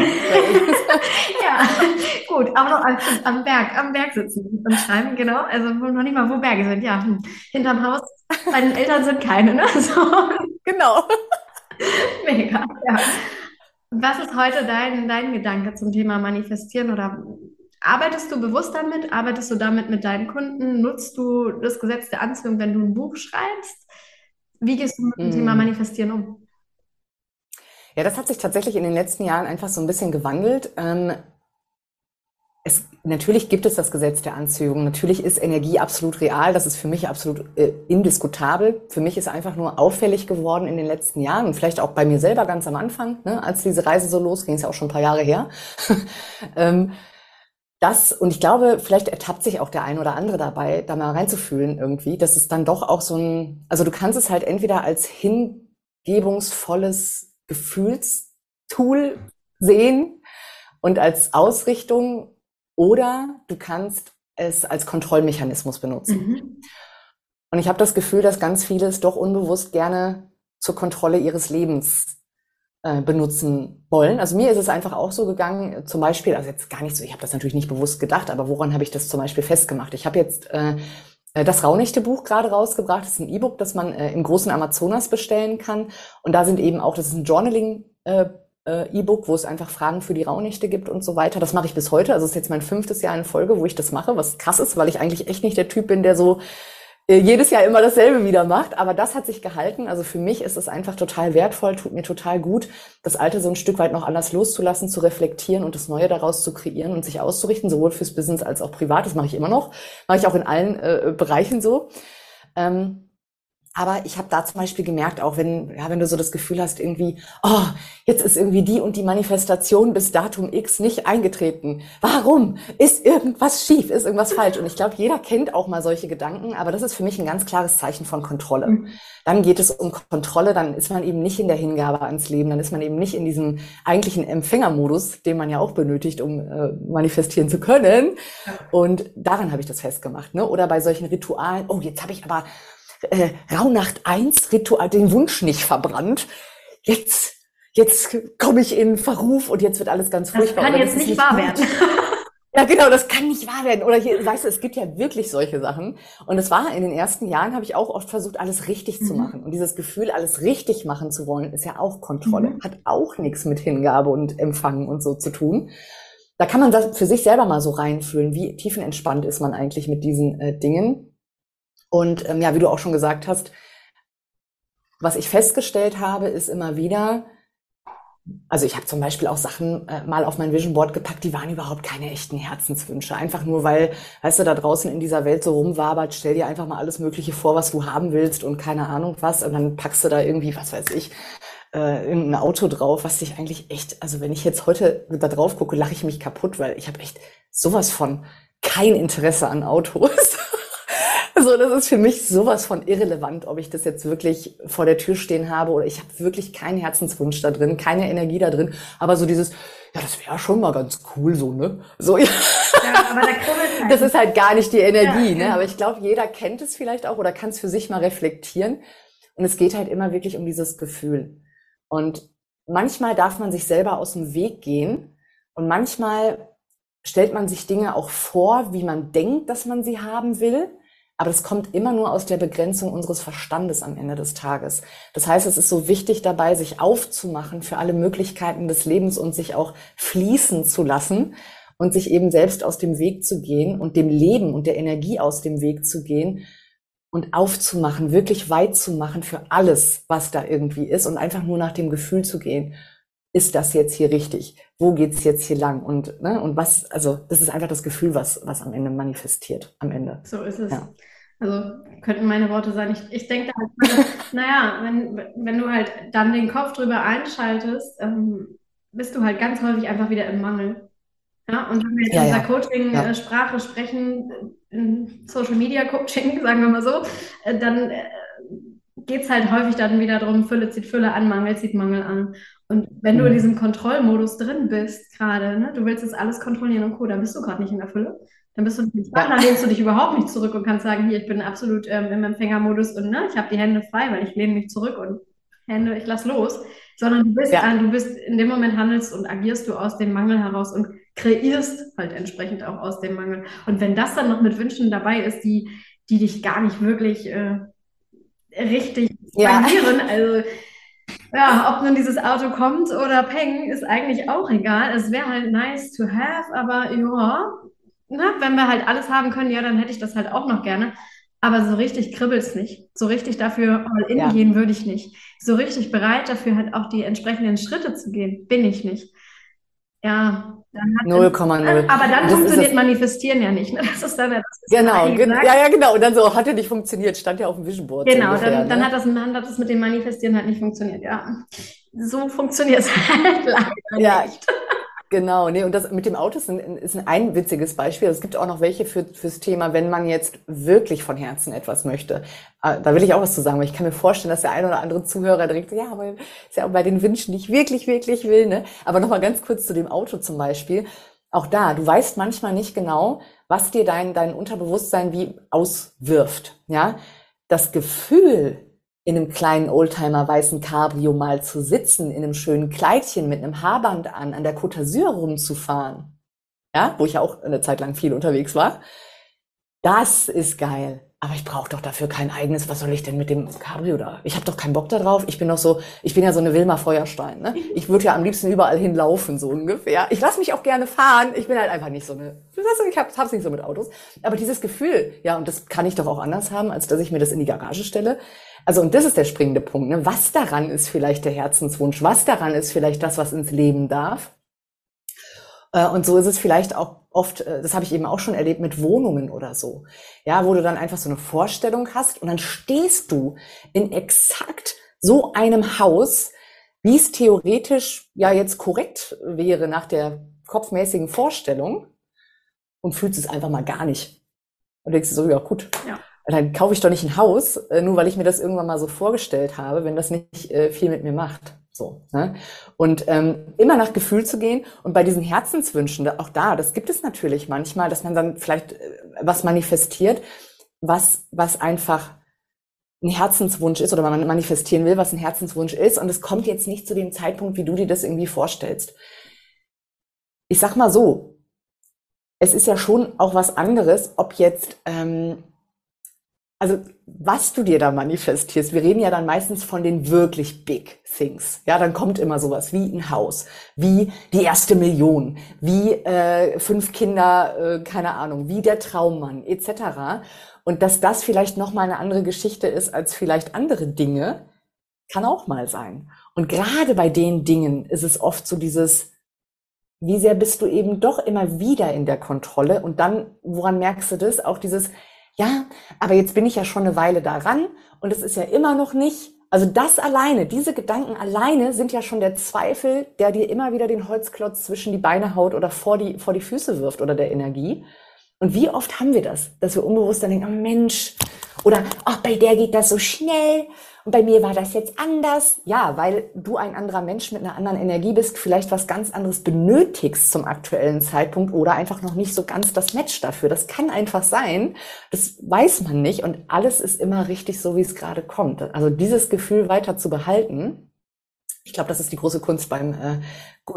gut, aber noch am, Berg, am Berg sitzen und schreiben, genau. Also noch nicht mal, wo Berge sind. Ja, hinterm Haus, bei den Eltern sind keine, ne? So. Genau. Mega, ja. Was ist heute dein, dein Gedanke zum Thema Manifestieren oder arbeitest du bewusst damit? Arbeitest du damit mit deinen Kunden? Nutzt du das Gesetz der Anziehung, wenn du ein Buch schreibst? Wie gehst du mit dem mm. Thema Manifestieren um? Ja, das hat sich tatsächlich in den letzten Jahren einfach so ein bisschen gewandelt. Ähm, es, natürlich gibt es das Gesetz der Anziehung. Natürlich ist Energie absolut real. Das ist für mich absolut äh, indiskutabel. Für mich ist einfach nur auffällig geworden in den letzten Jahren und vielleicht auch bei mir selber ganz am Anfang, ne, als diese Reise so losging, ist ja auch schon ein paar Jahre her. ähm, das, und ich glaube, vielleicht ertappt sich auch der ein oder andere dabei, da mal reinzufühlen irgendwie, dass es dann doch auch so ein, also du kannst es halt entweder als hingebungsvolles Gefühlstool sehen und als Ausrichtung oder du kannst es als Kontrollmechanismus benutzen. Mhm. Und ich habe das Gefühl, dass ganz viele es doch unbewusst gerne zur Kontrolle ihres Lebens äh, benutzen wollen. Also mir ist es einfach auch so gegangen, zum Beispiel, also jetzt gar nicht so, ich habe das natürlich nicht bewusst gedacht, aber woran habe ich das zum Beispiel festgemacht? Ich habe jetzt äh, äh das Raunächte-Buch gerade rausgebracht. Das ist ein E-Book, das man äh, im großen Amazonas bestellen kann. Und da sind eben auch, das ist ein Journaling äh, äh, E-Book, wo es einfach Fragen für die Raunächte gibt und so weiter. Das mache ich bis heute. Also es ist jetzt mein fünftes Jahr in Folge, wo ich das mache, was krass ist, weil ich eigentlich echt nicht der Typ bin, der so jedes Jahr immer dasselbe wieder macht. Aber das hat sich gehalten. Also für mich ist es einfach total wertvoll, tut mir total gut, das Alte so ein Stück weit noch anders loszulassen, zu reflektieren und das Neue daraus zu kreieren und sich auszurichten, sowohl fürs Business als auch privat. Das mache ich immer noch. Mache ich auch in allen äh, Bereichen so. Ähm, aber ich habe da zum Beispiel gemerkt, auch wenn, ja, wenn du so das Gefühl hast, irgendwie, oh, jetzt ist irgendwie die und die Manifestation bis Datum X nicht eingetreten. Warum? Ist irgendwas schief? Ist irgendwas falsch? Und ich glaube, jeder kennt auch mal solche Gedanken, aber das ist für mich ein ganz klares Zeichen von Kontrolle. Mhm. Dann geht es um Kontrolle, dann ist man eben nicht in der Hingabe ans Leben, dann ist man eben nicht in diesem eigentlichen Empfängermodus, den man ja auch benötigt, um äh, manifestieren zu können. Und daran habe ich das festgemacht. Ne? Oder bei solchen Ritualen, oh, jetzt habe ich aber äh, Rauhnacht 1 Ritual, den Wunsch nicht verbrannt. Jetzt, jetzt komme ich in Verruf und jetzt wird alles ganz furchtbar. Das kann jetzt nicht, nicht wahr werden. Ja, genau, das kann nicht wahr werden. Oder hier, weißt du, es gibt ja wirklich solche Sachen. Und es war in den ersten Jahren, habe ich auch oft versucht, alles richtig mhm. zu machen. Und dieses Gefühl, alles richtig machen zu wollen, ist ja auch Kontrolle. Mhm. Hat auch nichts mit Hingabe und Empfangen und so zu tun. Da kann man das für sich selber mal so reinfühlen, wie tiefenentspannt ist man eigentlich mit diesen äh, Dingen. Und ähm, ja, wie du auch schon gesagt hast, was ich festgestellt habe, ist immer wieder, also ich habe zum Beispiel auch Sachen äh, mal auf mein Vision Board gepackt, die waren überhaupt keine echten Herzenswünsche. Einfach nur, weil, weißt du, da draußen in dieser Welt so rumwabert, stell dir einfach mal alles Mögliche vor, was du haben willst und keine Ahnung was. Und dann packst du da irgendwie, was weiß ich, äh, irgendein Auto drauf, was dich eigentlich echt, also wenn ich jetzt heute da drauf gucke, lache ich mich kaputt, weil ich habe echt sowas von kein Interesse an Autos. Also das ist für mich sowas von irrelevant, ob ich das jetzt wirklich vor der Tür stehen habe oder ich habe wirklich keinen Herzenswunsch da drin, keine Energie da drin. Aber so dieses, ja, das wäre schon mal ganz cool so, ne? So, ja. ja aber da halt. Das ist halt gar nicht die Energie, ja, ne? Aber ich glaube, jeder kennt es vielleicht auch oder kann es für sich mal reflektieren. Und es geht halt immer wirklich um dieses Gefühl. Und manchmal darf man sich selber aus dem Weg gehen und manchmal stellt man sich Dinge auch vor, wie man denkt, dass man sie haben will. Aber das kommt immer nur aus der Begrenzung unseres Verstandes am Ende des Tages. Das heißt, es ist so wichtig dabei, sich aufzumachen für alle Möglichkeiten des Lebens und sich auch fließen zu lassen und sich eben selbst aus dem Weg zu gehen und dem Leben und der Energie aus dem Weg zu gehen und aufzumachen, wirklich weit zu machen für alles, was da irgendwie ist und einfach nur nach dem Gefühl zu gehen. Ist das jetzt hier richtig? Wo geht's jetzt hier lang? Und, ne, und was, also, das ist einfach das Gefühl, was, was am Ende manifestiert, am Ende. So ist es. Ja. Also könnten meine Worte sein. Ich, ich denke halt, naja, wenn, wenn du halt dann den Kopf drüber einschaltest, ähm, bist du halt ganz häufig einfach wieder im Mangel. Ja, und wenn wir jetzt ja, in dieser ja. Coaching-Sprache ja. sprechen, in Social Media Coaching, sagen wir mal so, äh, dann äh, geht es halt häufig dann wieder darum, Fülle zieht Fülle an, Mangel zieht Mangel an. Und wenn du in mhm. diesem Kontrollmodus drin bist, gerade, ne, du willst jetzt alles kontrollieren und Co., dann bist du gerade nicht in der Fülle. Dann bist du nicht ja. dann lehnst du dich überhaupt nicht zurück und kannst sagen, hier, ich bin absolut ähm, im Empfängermodus und ne, ich habe die Hände frei, weil ich lehne mich zurück und Hände, ich lass los. Sondern du bist, ja. äh, du bist in dem Moment handelst und agierst du aus dem Mangel heraus und kreierst halt entsprechend auch aus dem Mangel. Und wenn das dann noch mit Wünschen dabei ist, die, die dich gar nicht wirklich äh, richtig ja. also ja, ob nun dieses Auto kommt oder Peng, ist eigentlich auch egal. Es wäre halt nice to have, aber ja, na, wenn wir halt alles haben können, ja, dann hätte ich das halt auch noch gerne. Aber so richtig kribbelt es nicht. So richtig dafür all in ja. gehen würde ich nicht. So richtig bereit dafür halt auch die entsprechenden Schritte zu gehen, bin ich nicht. Ja, 0,0. Aber dann das funktioniert Manifestieren ja nicht. Ne? Das ist dann das ist Genau, ja, ja, genau. Und dann so, hat ja nicht funktioniert, stand ja auf dem Vision Board. Genau, ungefähr, dann, ne? dann, hat das, dann hat das mit dem Manifestieren halt nicht funktioniert. Ja, so funktioniert es halt leider ja. nicht. Genau, nee, und das mit dem Auto ist ein, ist ein witziges Beispiel. Es gibt auch noch welche für, fürs Thema, wenn man jetzt wirklich von Herzen etwas möchte. Ah, da will ich auch was zu sagen, weil ich kann mir vorstellen, dass der ein oder andere Zuhörer direkt, ja, aber ist ja auch bei den Wünschen, die ich wirklich, wirklich will, ne? Aber nochmal ganz kurz zu dem Auto zum Beispiel. Auch da, du weißt manchmal nicht genau, was dir dein, dein Unterbewusstsein wie auswirft, ja? Das Gefühl, in einem kleinen Oldtimer weißen Cabrio mal zu sitzen, in einem schönen Kleidchen mit einem Haarband an, an der Côte d'Azur rumzufahren, ja, wo ich ja auch eine Zeit lang viel unterwegs war, das ist geil. Aber ich brauche doch dafür kein eigenes. Was soll ich denn mit dem Cabrio da? Ich habe doch keinen Bock da drauf. Ich bin doch so, ich bin ja so eine Wilma Feuerstein. Ne? Ich würde ja am liebsten überall hinlaufen, so ungefähr. Ich lasse mich auch gerne fahren. Ich bin halt einfach nicht so eine. Ich habe es nicht so mit Autos. Aber dieses Gefühl, ja, und das kann ich doch auch anders haben, als dass ich mir das in die Garage stelle. Also, und das ist der springende Punkt. Ne? Was daran ist vielleicht der Herzenswunsch? Was daran ist vielleicht das, was ins Leben darf? Äh, und so ist es vielleicht auch oft, äh, das habe ich eben auch schon erlebt mit Wohnungen oder so. Ja, wo du dann einfach so eine Vorstellung hast und dann stehst du in exakt so einem Haus, wie es theoretisch ja jetzt korrekt wäre nach der kopfmäßigen Vorstellung und fühlst es einfach mal gar nicht. Und denkst du so, ja gut, ja dann kaufe ich doch nicht ein Haus, äh, nur weil ich mir das irgendwann mal so vorgestellt habe, wenn das nicht viel mit mir macht. So, ne? Und ähm, immer nach Gefühl zu gehen und bei diesen Herzenswünschen, auch da, das gibt es natürlich manchmal, dass man dann vielleicht äh, was manifestiert, was, was einfach ein Herzenswunsch ist oder man manifestieren will, was ein Herzenswunsch ist und es kommt jetzt nicht zu dem Zeitpunkt, wie du dir das irgendwie vorstellst. Ich sag mal so, es ist ja schon auch was anderes, ob jetzt ähm, also was du dir da manifestierst, wir reden ja dann meistens von den wirklich big things. Ja, dann kommt immer sowas wie ein Haus, wie die erste Million, wie äh, fünf Kinder, äh, keine Ahnung, wie der Traummann etc. Und dass das vielleicht noch mal eine andere Geschichte ist als vielleicht andere Dinge, kann auch mal sein. Und gerade bei den Dingen ist es oft so dieses, wie sehr bist du eben doch immer wieder in der Kontrolle und dann, woran merkst du das? Auch dieses, ja, aber jetzt bin ich ja schon eine Weile daran und es ist ja immer noch nicht. Also das alleine, diese Gedanken alleine sind ja schon der Zweifel, der dir immer wieder den Holzklotz zwischen die Beine haut oder vor die, vor die Füße wirft oder der Energie. Und wie oft haben wir das, dass wir unbewusst dann denken, oh Mensch, oder ach, bei der geht das so schnell und bei mir war das jetzt anders. Ja, weil du ein anderer Mensch mit einer anderen Energie bist, vielleicht was ganz anderes benötigst zum aktuellen Zeitpunkt oder einfach noch nicht so ganz das Match dafür. Das kann einfach sein. Das weiß man nicht und alles ist immer richtig so, wie es gerade kommt. Also dieses Gefühl weiter zu behalten, ich glaube, das ist die große Kunst beim äh,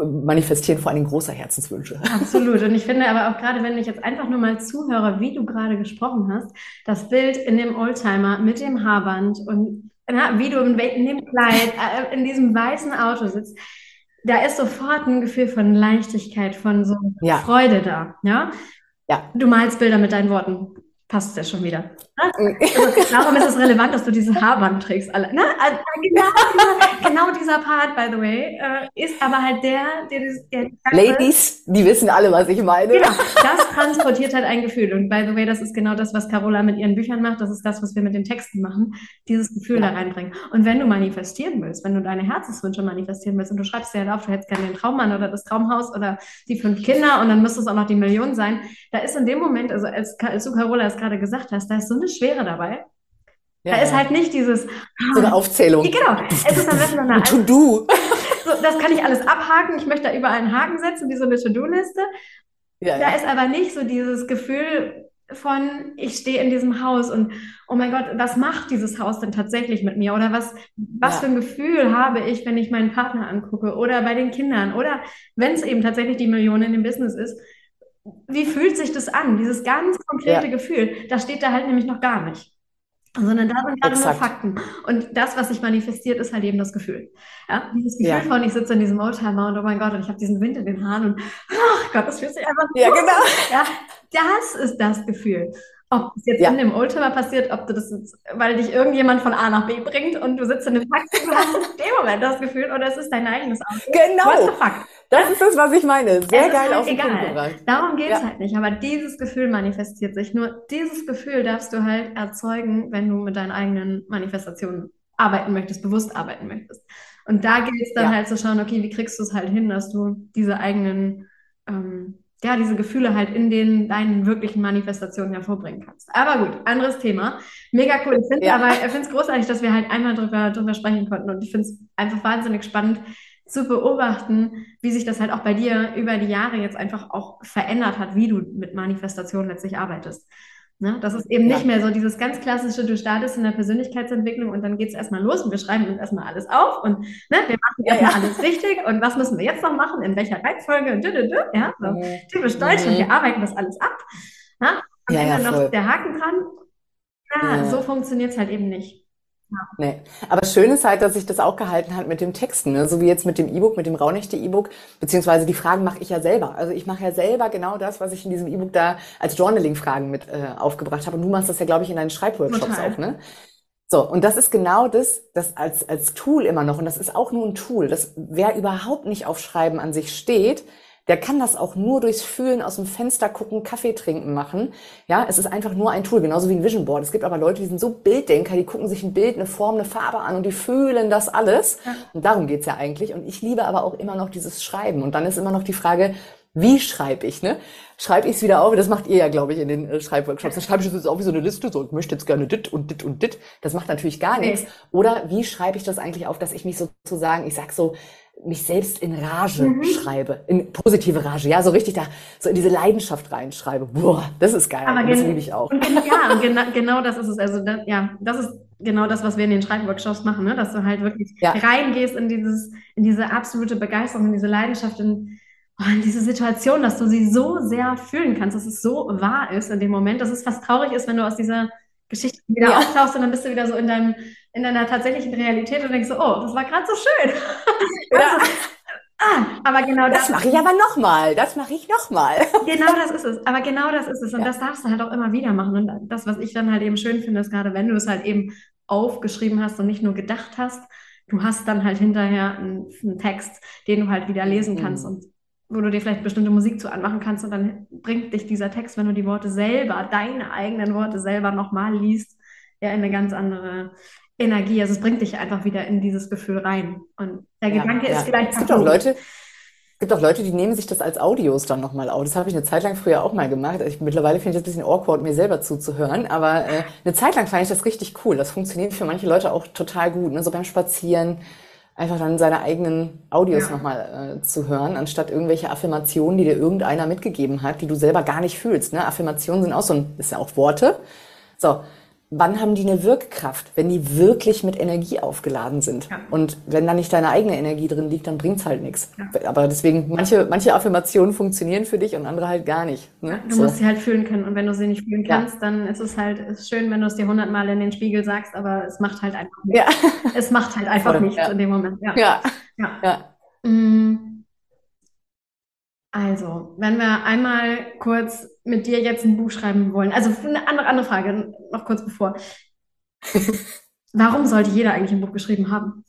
Manifestieren vor allem großer Herzenswünsche. Absolut. Und ich finde aber auch gerade, wenn ich jetzt einfach nur mal zuhöre, wie du gerade gesprochen hast, das Bild in dem Oldtimer mit dem Haarband und na, wie du in, in dem Kleid, äh, in diesem weißen Auto sitzt, da ist sofort ein Gefühl von Leichtigkeit, von so ja. Freude da. Ja? ja. Du malst Bilder mit deinen Worten passt es ja schon wieder. Ne? Also, warum ist es relevant, dass du diese Haarband trägst? Ne? Also, genau, genau, dieser Part, by the way, äh, ist aber halt der, der, der, der Ladies, die wissen alle, was ich meine. Genau, das transportiert halt ein Gefühl. Und by the way, das ist genau das, was Carola mit ihren Büchern macht. Das ist das, was wir mit den Texten machen. Dieses Gefühl ja. da reinbringen. Und wenn du manifestieren willst, wenn du deine Herzenswünsche manifestieren willst und du schreibst dir halt auf, du hättest gerne den Traummann oder das Traumhaus oder die fünf Kinder und dann müsste es auch noch die Million sein, da ist in dem Moment, also als, als du Carola es gerade gesagt hast, da ist so eine Schwere dabei. Ja, da ist halt nicht dieses. So eine Aufzählung. Genau. Es ist dann wirklich eine To-Do. So, das kann ich alles abhaken. Ich möchte da überall einen Haken setzen, wie so eine To-Do-Liste. Ja, da ja. ist aber nicht so dieses Gefühl von, ich stehe in diesem Haus und oh mein Gott, was macht dieses Haus denn tatsächlich mit mir? Oder was, was für ein Gefühl habe ich, wenn ich meinen Partner angucke oder bei den Kindern oder wenn es eben tatsächlich die Millionen im Business ist? Wie fühlt sich das an? Dieses ganz konkrete ja. Gefühl, das steht da halt nämlich noch gar nicht. Sondern da sind gerade nur Fakten. Und das, was sich manifestiert, ist halt eben das Gefühl. Ja? Dieses Gefühl ja. von, ich sitze in diesem Oldtimer und oh mein Gott, und ich habe diesen Wind in den Haaren und ach Gott, das fühlt sich einfach Ja, genau. Ja, das ist das Gefühl. Ob es jetzt ja. in dem Oldtimer passiert, ob du das jetzt, weil dich irgendjemand von A nach B bringt und du sitzt in dem Taxi und hast in dem Moment das Gefühl, oder es ist dein eigenes Auto. Genau. Das ist das, was ich meine. Sehr geil halt auf den Punkt gebracht. Darum geht es ja. halt nicht. Aber dieses Gefühl manifestiert sich. Nur dieses Gefühl darfst du halt erzeugen, wenn du mit deinen eigenen Manifestationen arbeiten möchtest, bewusst arbeiten möchtest. Und da gilt es dann ja. halt zu schauen, okay, wie kriegst du es halt hin, dass du diese eigenen ähm, ja, diese Gefühle halt in den deinen wirklichen Manifestationen hervorbringen kannst. Aber gut, anderes Thema. Mega cool. Ich finde ja. aber, ich finde es großartig, dass wir halt einmal drüber, drüber sprechen konnten. Und ich finde es einfach wahnsinnig spannend zu beobachten, wie sich das halt auch bei dir über die Jahre jetzt einfach auch verändert hat, wie du mit Manifestation letztlich arbeitest. Ne? Das ist eben ja. nicht mehr so dieses ganz klassische, du startest in der Persönlichkeitsentwicklung und dann geht es erstmal los und wir schreiben uns erstmal alles auf und ne, wir machen erstmal ja, alles richtig und was müssen wir jetzt noch machen, in welcher Reihenfolge und dü, dü, dü, ja, so mhm. typisch deutsch und wir mhm. arbeiten das alles ab. Ja? Und ja, dann noch der Haken dran. Ja, so funktioniert es halt eben nicht. Nee. Aber schön ist halt, dass sich das auch gehalten hat mit dem Texten, ne? so wie jetzt mit dem E-Book, mit dem Raunächte E-Book, beziehungsweise die Fragen mache ich ja selber. Also ich mache ja selber genau das, was ich in diesem E-Book da als Journaling-Fragen mit äh, aufgebracht habe. Und du machst das ja, glaube ich, in deinen Schreibworkshops auch, ne? So, und das ist genau das, das als, als Tool immer noch, und das ist auch nur ein Tool, das wer überhaupt nicht auf Schreiben an sich steht, der kann das auch nur durchs Fühlen aus dem Fenster gucken, Kaffee trinken machen. Ja, es ist einfach nur ein Tool, genauso wie ein Vision Board. Es gibt aber Leute, die sind so Bilddenker, die gucken sich ein Bild, eine Form, eine Farbe an und die fühlen das alles. Und darum geht's ja eigentlich. Und ich liebe aber auch immer noch dieses Schreiben. Und dann ist immer noch die Frage, wie schreibe ich, ne? Schreibe ich es wieder auf? Das macht ihr ja, glaube ich, in den äh, Schreibworkshops. Da schreibe ich es jetzt auf wie so eine Liste, so, ich möchte jetzt gerne dit und dit und dit. Das macht natürlich gar nichts. Oder wie schreibe ich das eigentlich auf, dass ich mich sozusagen, ich sag so, mich selbst in Rage mhm. schreibe, in positive Rage, ja, so richtig da, so in diese Leidenschaft reinschreibe. Boah, das ist geil. Aber das liebe ich auch. Und, ja, genau, genau das ist es. Also, das, ja, das ist genau das, was wir in den Schreibworkshops machen, ne? dass du halt wirklich ja. reingehst in dieses, in diese absolute Begeisterung, in diese Leidenschaft, in, oh, in diese Situation, dass du sie so sehr fühlen kannst, dass es so wahr ist in dem Moment, dass es fast traurig ist, wenn du aus dieser Geschichte wieder ja. auftauchst und dann bist du wieder so in deinem in deiner tatsächlichen Realität und denkst so, oh, das war gerade so schön. Ja. ah, aber genau das. Das mache ich aber nochmal. Das mache ich nochmal. genau das ist es. Aber genau das ist es. Und ja. das darfst du halt auch immer wieder machen. Und das, was ich dann halt eben schön finde, ist gerade, wenn du es halt eben aufgeschrieben hast und nicht nur gedacht hast, du hast dann halt hinterher einen, einen Text, den du halt wieder lesen kannst mhm. und wo du dir vielleicht bestimmte Musik zu anmachen kannst und dann bringt dich dieser Text, wenn du die Worte selber, deine eigenen Worte selber nochmal liest, ja in eine ganz andere Energie. Also es bringt dich einfach wieder in dieses Gefühl rein. Und der ja, Gedanke ja. ist vielleicht. Es gibt auch Leute, es gibt auch Leute, die nehmen sich das als Audios dann nochmal auf. Das habe ich eine Zeit lang früher auch mal gemacht. Ich, mittlerweile finde ich das ein bisschen awkward, mir selber zuzuhören. Aber äh, eine Zeit lang fand ich das richtig cool. Das funktioniert für manche Leute auch total gut. Ne? So beim Spazieren einfach dann seine eigenen Audios ja. nochmal äh, zu hören, anstatt irgendwelche Affirmationen, die dir irgendeiner mitgegeben hat, die du selber gar nicht fühlst. Ne? Affirmationen sind auch so ein, ist ja auch Worte. So, wann haben die eine Wirkkraft, wenn die wirklich mit Energie aufgeladen sind. Ja. Und wenn da nicht deine eigene Energie drin liegt, dann bringt's halt nichts. Ja. Aber deswegen, manche, manche Affirmationen funktionieren für dich und andere halt gar nicht. Ne? Du so. musst sie halt fühlen können. Und wenn du sie nicht fühlen kannst, ja. dann ist es halt ist schön, wenn du es dir hundertmal in den Spiegel sagst, aber es macht halt einfach nichts. Es macht halt einfach nichts in dem Moment. Ja. ja. Mhm. Also, wenn wir einmal kurz mit dir jetzt ein Buch schreiben wollen, also eine andere, andere Frage, noch kurz bevor. Warum sollte jeder eigentlich ein Buch geschrieben haben?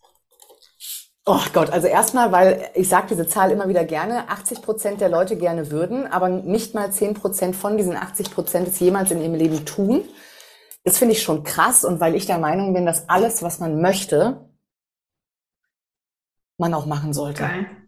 Oh Gott, also erstmal, weil ich sage diese Zahl immer wieder gerne, 80 Prozent der Leute gerne würden, aber nicht mal 10 Prozent von diesen 80 Prozent es jemals in ihrem Leben tun. Das finde ich schon krass und weil ich der Meinung bin, dass alles, was man möchte, man auch machen sollte. Geil.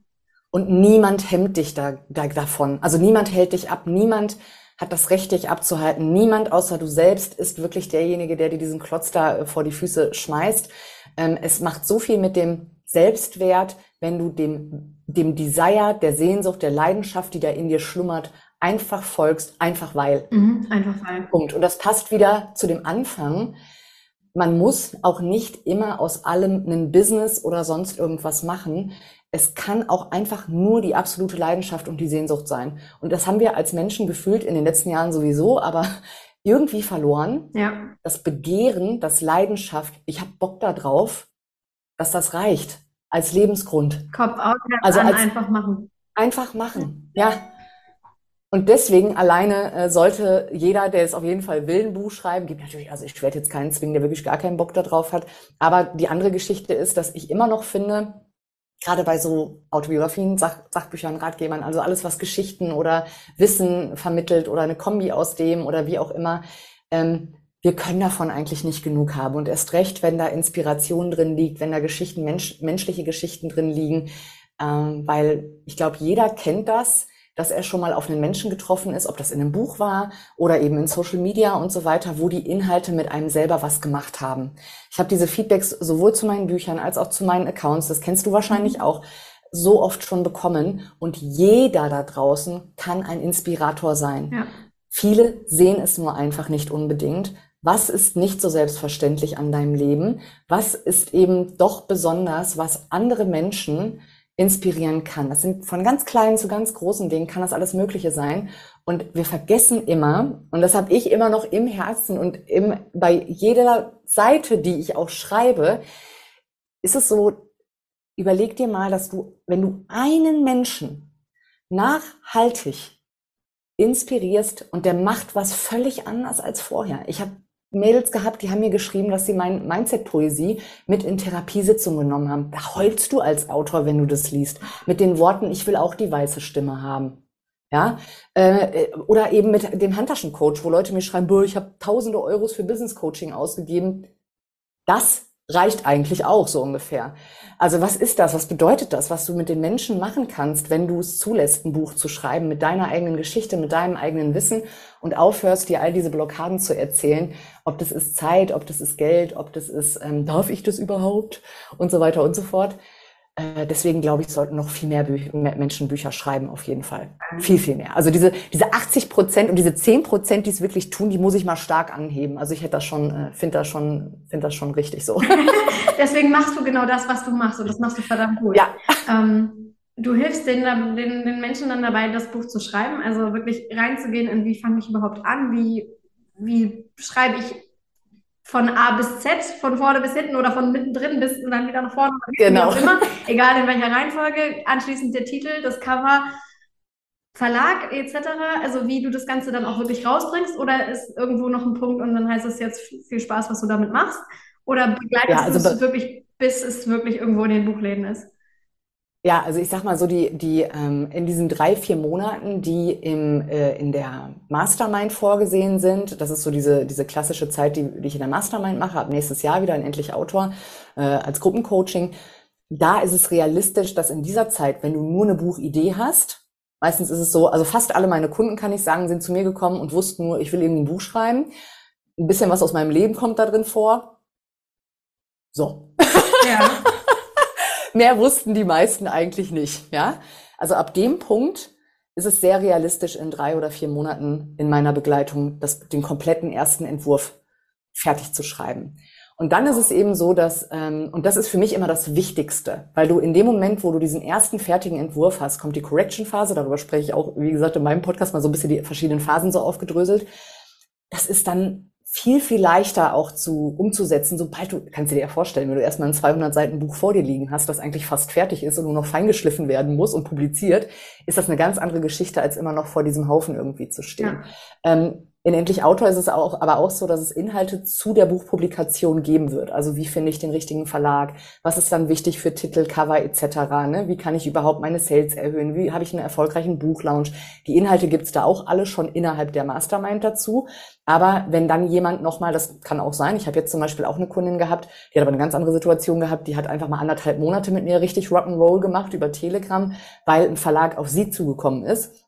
Und niemand hemmt dich da, da, davon. Also niemand hält dich ab. Niemand hat das Recht, dich abzuhalten. Niemand außer du selbst ist wirklich derjenige, der dir diesen Klotz da äh, vor die Füße schmeißt. Ähm, es macht so viel mit dem Selbstwert, wenn du dem, dem Desire, der Sehnsucht, der Leidenschaft, die da in dir schlummert, einfach folgst, einfach weil. Mhm, einfach weil. Punkt. Und das passt wieder zu dem Anfang. Man muss auch nicht immer aus allem ein Business oder sonst irgendwas machen es kann auch einfach nur die absolute Leidenschaft und die Sehnsucht sein. Und das haben wir als Menschen gefühlt in den letzten Jahren sowieso, aber irgendwie verloren. Ja. Das Begehren, das Leidenschaft, ich habe Bock da drauf, dass das reicht als Lebensgrund. Kopf auf, also als, einfach machen. Einfach machen, ja. und deswegen alleine äh, sollte jeder, der es auf jeden Fall will, ein Buch schreiben. Gibt natürlich, also ich werde jetzt keinen zwingen, der wirklich gar keinen Bock darauf hat. Aber die andere Geschichte ist, dass ich immer noch finde, gerade bei so Autobiografien, Sach Sachbüchern, Ratgebern, also alles, was Geschichten oder Wissen vermittelt oder eine Kombi aus dem oder wie auch immer, ähm, wir können davon eigentlich nicht genug haben. Und erst recht, wenn da Inspiration drin liegt, wenn da Geschichten, Mensch, menschliche Geschichten drin liegen, ähm, weil ich glaube, jeder kennt das dass er schon mal auf einen Menschen getroffen ist, ob das in einem Buch war oder eben in Social Media und so weiter, wo die Inhalte mit einem selber was gemacht haben. Ich habe diese Feedbacks sowohl zu meinen Büchern als auch zu meinen Accounts, das kennst du wahrscheinlich mhm. auch, so oft schon bekommen. Und jeder da draußen kann ein Inspirator sein. Ja. Viele sehen es nur einfach nicht unbedingt. Was ist nicht so selbstverständlich an deinem Leben? Was ist eben doch besonders, was andere Menschen inspirieren kann. Das sind von ganz kleinen zu ganz großen Dingen kann das alles Mögliche sein. Und wir vergessen immer, und das habe ich immer noch im Herzen und im, bei jeder Seite, die ich auch schreibe, ist es so, überleg dir mal, dass du, wenn du einen Menschen nachhaltig inspirierst und der macht was völlig anders als vorher. Ich habe Mädels gehabt, die haben mir geschrieben, dass sie mein Mindset-Poesie mit in Therapiesitzungen genommen haben. Da heulst du als Autor, wenn du das liest. Mit den Worten, ich will auch die weiße Stimme haben. Ja, äh, oder eben mit dem Handtaschencoach, wo Leute mir schreiben, ich habe tausende Euros für Business Coaching ausgegeben. Das reicht eigentlich auch so ungefähr. Also was ist das? Was bedeutet das, was du mit den Menschen machen kannst, wenn du es zulässt, ein Buch zu schreiben mit deiner eigenen Geschichte, mit deinem eigenen Wissen und aufhörst, dir all diese Blockaden zu erzählen, ob das ist Zeit, ob das ist Geld, ob das ist, ähm, darf ich das überhaupt und so weiter und so fort. Äh, deswegen glaube ich, sollten noch viel mehr, Bü mehr, Menschen Bücher schreiben, auf jeden Fall. Mhm. Viel, viel mehr. Also diese, diese 80 Prozent und diese 10 Prozent, die es wirklich tun, die muss ich mal stark anheben. Also ich hätte das schon, äh, finde das schon, finde das schon richtig so. deswegen machst du genau das, was du machst und das machst du verdammt gut. Ja. Ähm, du hilfst den, den, den Menschen dann dabei, das Buch zu schreiben, also wirklich reinzugehen in, wie fange ich überhaupt an, wie, wie schreibe ich von A bis Z, von vorne bis hinten oder von mittendrin bis dann wieder nach vorne. Genau. Immer, egal in welcher Reihenfolge. Anschließend der Titel, das Cover, Verlag etc. Also wie du das Ganze dann auch wirklich rausbringst oder ist irgendwo noch ein Punkt und dann heißt es jetzt viel Spaß, was du damit machst? Oder begleitest ja, also du es wirklich, bis es wirklich irgendwo in den Buchläden ist? Ja, also ich sag mal so, die, die ähm, in diesen drei, vier Monaten, die im, äh, in der Mastermind vorgesehen sind, das ist so diese, diese klassische Zeit, die, die ich in der Mastermind mache, ab nächstes Jahr wieder ein Endlich Autor äh, als Gruppencoaching. Da ist es realistisch, dass in dieser Zeit, wenn du nur eine Buchidee hast, meistens ist es so, also fast alle meine Kunden, kann ich sagen, sind zu mir gekommen und wussten nur, ich will eben ein Buch schreiben. Ein bisschen was aus meinem Leben kommt da drin vor. So. Mehr wussten die meisten eigentlich nicht, ja. Also ab dem Punkt ist es sehr realistisch, in drei oder vier Monaten in meiner Begleitung das, den kompletten ersten Entwurf fertig zu schreiben. Und dann ist es eben so, dass, ähm, und das ist für mich immer das Wichtigste, weil du in dem Moment, wo du diesen ersten fertigen Entwurf hast, kommt die Correction-Phase, darüber spreche ich auch, wie gesagt, in meinem Podcast mal so ein bisschen die verschiedenen Phasen so aufgedröselt. Das ist dann viel, viel leichter auch zu, umzusetzen, sobald du, kannst du dir ja vorstellen, wenn du erstmal ein 200 Seiten Buch vor dir liegen hast, das eigentlich fast fertig ist und nur noch feingeschliffen werden muss und publiziert, ist das eine ganz andere Geschichte, als immer noch vor diesem Haufen irgendwie zu stehen. Ja. Ähm, in Endlich Autor ist es auch, aber auch so, dass es Inhalte zu der Buchpublikation geben wird. Also wie finde ich den richtigen Verlag? Was ist dann wichtig für Titel, Cover etc.? Ne? Wie kann ich überhaupt meine Sales erhöhen? Wie habe ich einen erfolgreichen Buchlaunch? Die Inhalte gibt's da auch alle schon innerhalb der Mastermind dazu. Aber wenn dann jemand nochmal, das kann auch sein, ich habe jetzt zum Beispiel auch eine Kundin gehabt, die hat aber eine ganz andere Situation gehabt, die hat einfach mal anderthalb Monate mit mir richtig Rock'n'Roll gemacht über Telegram, weil ein Verlag auf sie zugekommen ist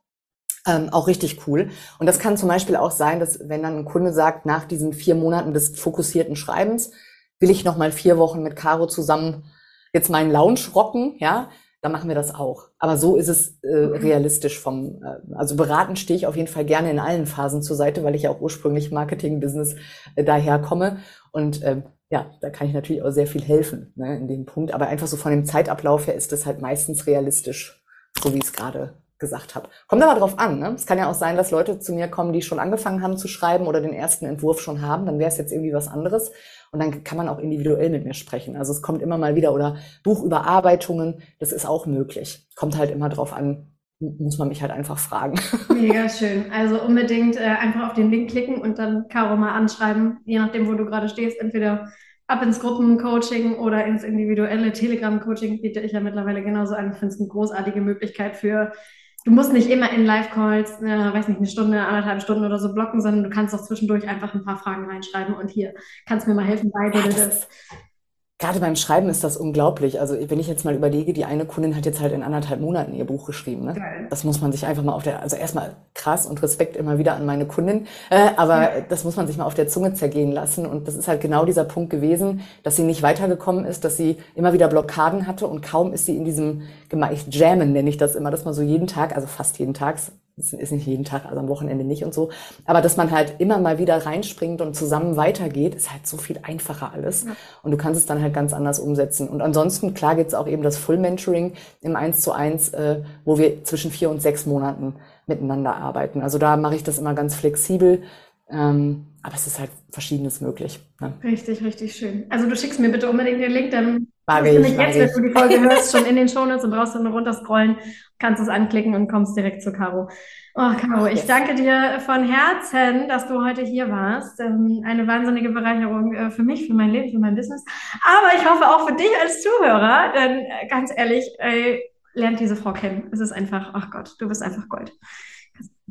ähm, auch richtig cool. Und das kann zum Beispiel auch sein, dass wenn dann ein Kunde sagt, nach diesen vier Monaten des fokussierten Schreibens will ich noch mal vier Wochen mit Caro zusammen jetzt meinen Lounge rocken, ja, dann machen wir das auch. Aber so ist es äh, realistisch vom, äh, also beraten stehe ich auf jeden Fall gerne in allen Phasen zur Seite, weil ich ja auch ursprünglich Marketing-Business äh, daher komme. Und äh, ja, da kann ich natürlich auch sehr viel helfen ne, in dem Punkt. Aber einfach so von dem Zeitablauf her ist es halt meistens realistisch, so wie es gerade gesagt habe. Kommt aber drauf an. Ne? Es kann ja auch sein, dass Leute zu mir kommen, die schon angefangen haben zu schreiben oder den ersten Entwurf schon haben. Dann wäre es jetzt irgendwie was anderes. Und dann kann man auch individuell mit mir sprechen. Also es kommt immer mal wieder oder Buchüberarbeitungen. Das ist auch möglich. Kommt halt immer drauf an, muss man mich halt einfach fragen. Mega schön. Also unbedingt äh, einfach auf den Link klicken und dann Caro mal anschreiben, je nachdem, wo du gerade stehst. Entweder ab ins Gruppencoaching oder ins individuelle Telegram-Coaching biete ich ja mittlerweile genauso an. Ich finde es eine großartige Möglichkeit für, du musst nicht immer in Live-Calls, äh, weiß nicht, eine Stunde, anderthalb Stunden oder so blocken, sondern du kannst auch zwischendurch einfach ein paar Fragen reinschreiben und hier kannst du mir mal helfen bei ja, das. Gerade beim Schreiben ist das unglaublich. Also wenn ich jetzt mal überlege, die eine Kundin hat jetzt halt in anderthalb Monaten ihr Buch geschrieben. Ne? Das muss man sich einfach mal auf der, also erstmal krass und Respekt immer wieder an meine Kundin, äh, aber ja. das muss man sich mal auf der Zunge zergehen lassen. Und das ist halt genau dieser Punkt gewesen, dass sie nicht weitergekommen ist, dass sie immer wieder Blockaden hatte und kaum ist sie in diesem, ich jammen nenne ich das immer, dass man so jeden Tag, also fast jeden Tag, das ist nicht jeden Tag, also am Wochenende nicht und so. Aber dass man halt immer mal wieder reinspringt und zusammen weitergeht, ist halt so viel einfacher alles. Ja. Und du kannst es dann halt ganz anders umsetzen. Und ansonsten, klar gibt's auch eben das Full Mentoring im 1 zu 1, äh, wo wir zwischen vier und sechs Monaten miteinander arbeiten. Also da mache ich das immer ganz flexibel. Ähm, aber es ist halt Verschiedenes möglich. Ne? Richtig, richtig schön. Also du schickst mir bitte unbedingt den Link, dann mag ich, mich jetzt, wenn du die Folge hörst, schon in den Shownotes und brauchst du nur runterscrollen, kannst es anklicken und kommst direkt zu Caro. Oh, Caro, ich danke dir von Herzen, dass du heute hier warst. Ähm, eine wahnsinnige Bereicherung äh, für mich, für mein Leben, für mein Business. Aber ich hoffe auch für dich als Zuhörer, denn äh, ganz ehrlich, ey, lernt diese Frau kennen. Es ist einfach, ach Gott, du bist einfach Gold.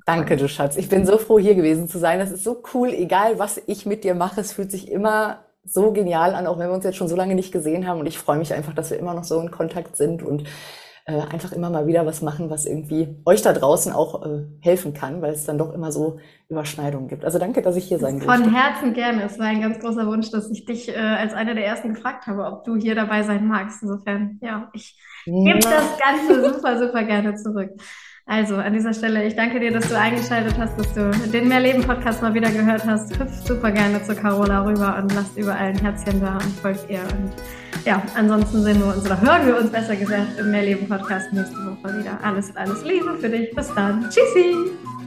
Danke, du Schatz. Ich bin so froh, hier gewesen zu sein. Das ist so cool, egal was ich mit dir mache. Es fühlt sich immer so genial an, auch wenn wir uns jetzt schon so lange nicht gesehen haben. Und ich freue mich einfach, dass wir immer noch so in Kontakt sind und äh, einfach immer mal wieder was machen, was irgendwie euch da draußen auch äh, helfen kann, weil es dann doch immer so Überschneidungen gibt. Also danke, dass ich hier sein durfte. Von Herzen gerne. Es war ein ganz großer Wunsch, dass ich dich äh, als einer der ersten gefragt habe, ob du hier dabei sein magst. Insofern, ja, ich gebe das Ganze super, super gerne zurück. Also an dieser Stelle, ich danke dir, dass du eingeschaltet hast, dass du den Mehrleben-Podcast mal wieder gehört hast. Hüpf super gerne zu Carola rüber und lasst überall ein Herzchen da und folgt ihr. Und ja, ansonsten sehen wir uns oder hören wir uns besser gesagt im Mehrleben-Podcast nächste Woche wieder. Alles, alles Liebe für dich. Bis dann. Tschüssi!